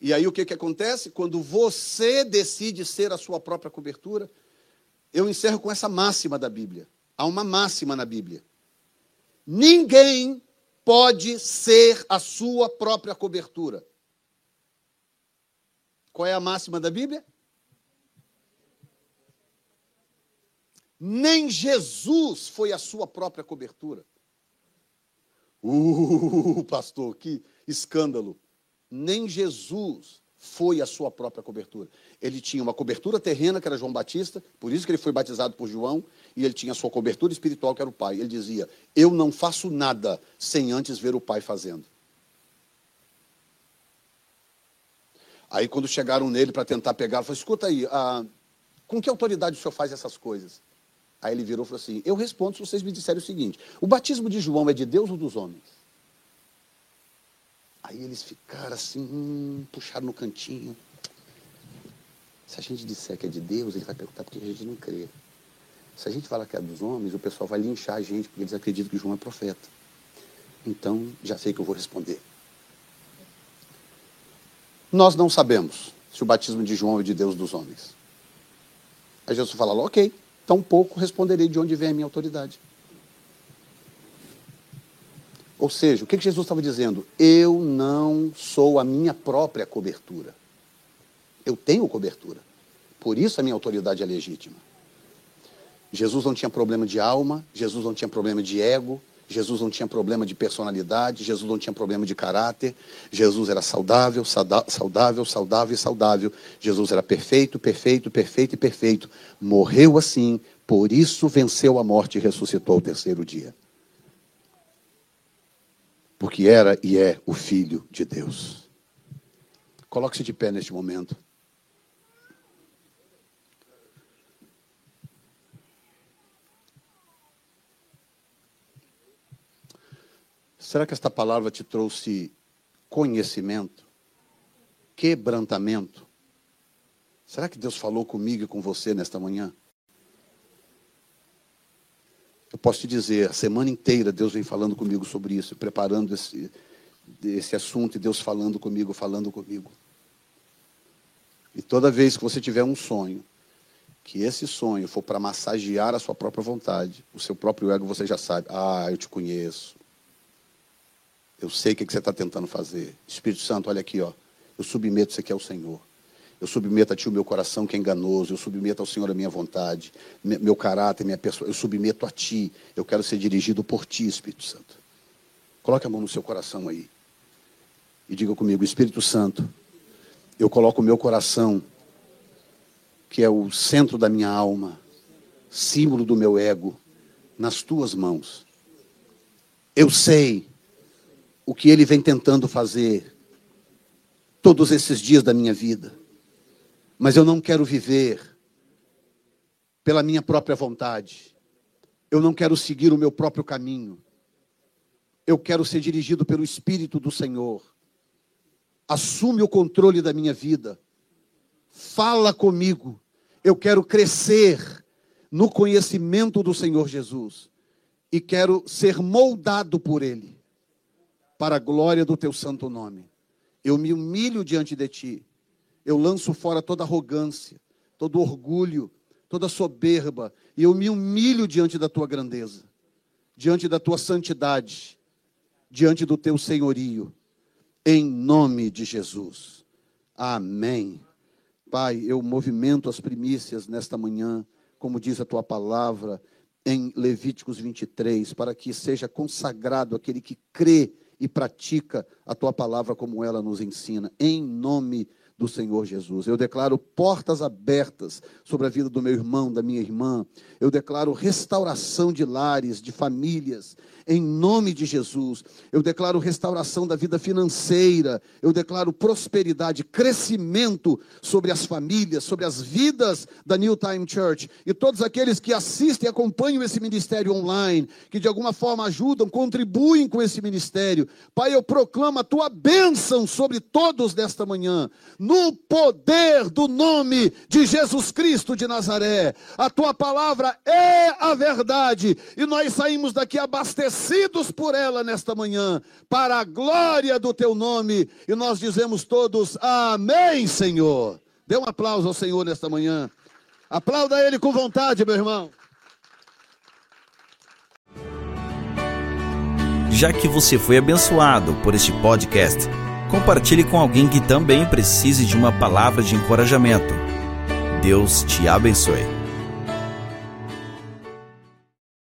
E aí o que, que acontece? Quando você decide ser a sua própria cobertura, eu encerro com essa máxima da Bíblia. Há uma máxima na Bíblia. Ninguém pode ser a sua própria cobertura. Qual é a máxima da Bíblia? Nem Jesus foi a sua própria cobertura. Uh, pastor, que escândalo. Nem Jesus foi a sua própria cobertura. Ele tinha uma cobertura terrena, que era João Batista, por isso que ele foi batizado por João, e ele tinha a sua cobertura espiritual, que era o Pai. Ele dizia: Eu não faço nada sem antes ver o Pai fazendo. Aí, quando chegaram nele para tentar pegar, ele falou: Escuta aí, ah, com que autoridade o senhor faz essas coisas? Aí ele virou e falou assim: Eu respondo se vocês me disserem o seguinte: O batismo de João é de Deus ou dos homens? Aí eles ficaram assim, hum, puxaram no cantinho. Se a gente disser que é de Deus, ele vai perguntar por que a gente não crê. Se a gente falar que é dos homens, o pessoal vai linchar a gente, porque eles acreditam que João é profeta. Então, já sei que eu vou responder. Nós não sabemos se o batismo de João é de Deus dos homens. Aí Jesus fala, ok, tão pouco responderei de onde vem a minha autoridade. Ou seja, o que Jesus estava dizendo? Eu não sou a minha própria cobertura. Eu tenho cobertura. Por isso a minha autoridade é legítima. Jesus não tinha problema de alma, Jesus não tinha problema de ego, Jesus não tinha problema de personalidade, Jesus não tinha problema de caráter. Jesus era saudável, saudável, saudável e saudável. Jesus era perfeito, perfeito, perfeito e perfeito. Morreu assim, por isso venceu a morte e ressuscitou ao terceiro dia porque era e é o Filho de Deus. Coloque-se de pé neste momento. Será que esta palavra te trouxe conhecimento, quebrantamento? Será que Deus falou comigo e com você nesta manhã? Eu posso te dizer, a semana inteira Deus vem falando comigo sobre isso, preparando esse, esse assunto e Deus falando comigo, falando comigo. E toda vez que você tiver um sonho, que esse sonho for para massagear a sua própria vontade, o seu próprio ego, você já sabe. Ah, eu te conheço. Eu sei o que você está tentando fazer. Espírito Santo, olha aqui, ó. Eu submeto isso aqui ao Senhor. Eu submeto a Ti o meu coração que é enganoso. Eu submeto ao Senhor a minha vontade, meu caráter, minha pessoa. Eu submeto a Ti. Eu quero ser dirigido por Ti, Espírito Santo. Coloque a mão no seu coração aí. E diga comigo, Espírito Santo, eu coloco o meu coração, que é o centro da minha alma, símbolo do meu ego, nas tuas mãos. Eu sei o que ele vem tentando fazer todos esses dias da minha vida mas eu não quero viver pela minha própria vontade. Eu não quero seguir o meu próprio caminho. Eu quero ser dirigido pelo Espírito do Senhor. Assume o controle da minha vida. Fala comigo. Eu quero crescer no conhecimento do Senhor Jesus e quero ser moldado por Ele para a glória do Teu santo nome. Eu me humilho diante de Ti eu lanço fora toda arrogância, todo orgulho, toda soberba, e eu me humilho diante da tua grandeza, diante da tua santidade, diante do teu senhorio, em nome de Jesus. Amém. Pai, eu movimento as primícias nesta manhã, como diz a tua palavra, em Levíticos 23, para que seja consagrado aquele que crê e pratica a tua palavra como ela nos ensina, em nome do Senhor Jesus. Eu declaro portas abertas sobre a vida do meu irmão, da minha irmã. Eu declaro restauração de lares, de famílias, em nome de Jesus. Eu declaro restauração da vida financeira, eu declaro prosperidade, crescimento sobre as famílias, sobre as vidas da New Time Church e todos aqueles que assistem e acompanham esse ministério online, que de alguma forma ajudam, contribuem com esse ministério. Pai, eu proclamo a tua bênção sobre todos nesta manhã, no poder do nome de Jesus Cristo de Nazaré. A tua palavra é a verdade e nós saímos daqui abastecidos abastecidos por ela nesta manhã, para a glória do teu nome. E nós dizemos todos: Amém, Senhor. Dê um aplauso ao Senhor nesta manhã. Aplauda Ele com vontade, meu irmão. Já que você foi abençoado por este podcast, compartilhe com alguém que também precise de uma palavra de encorajamento. Deus te abençoe.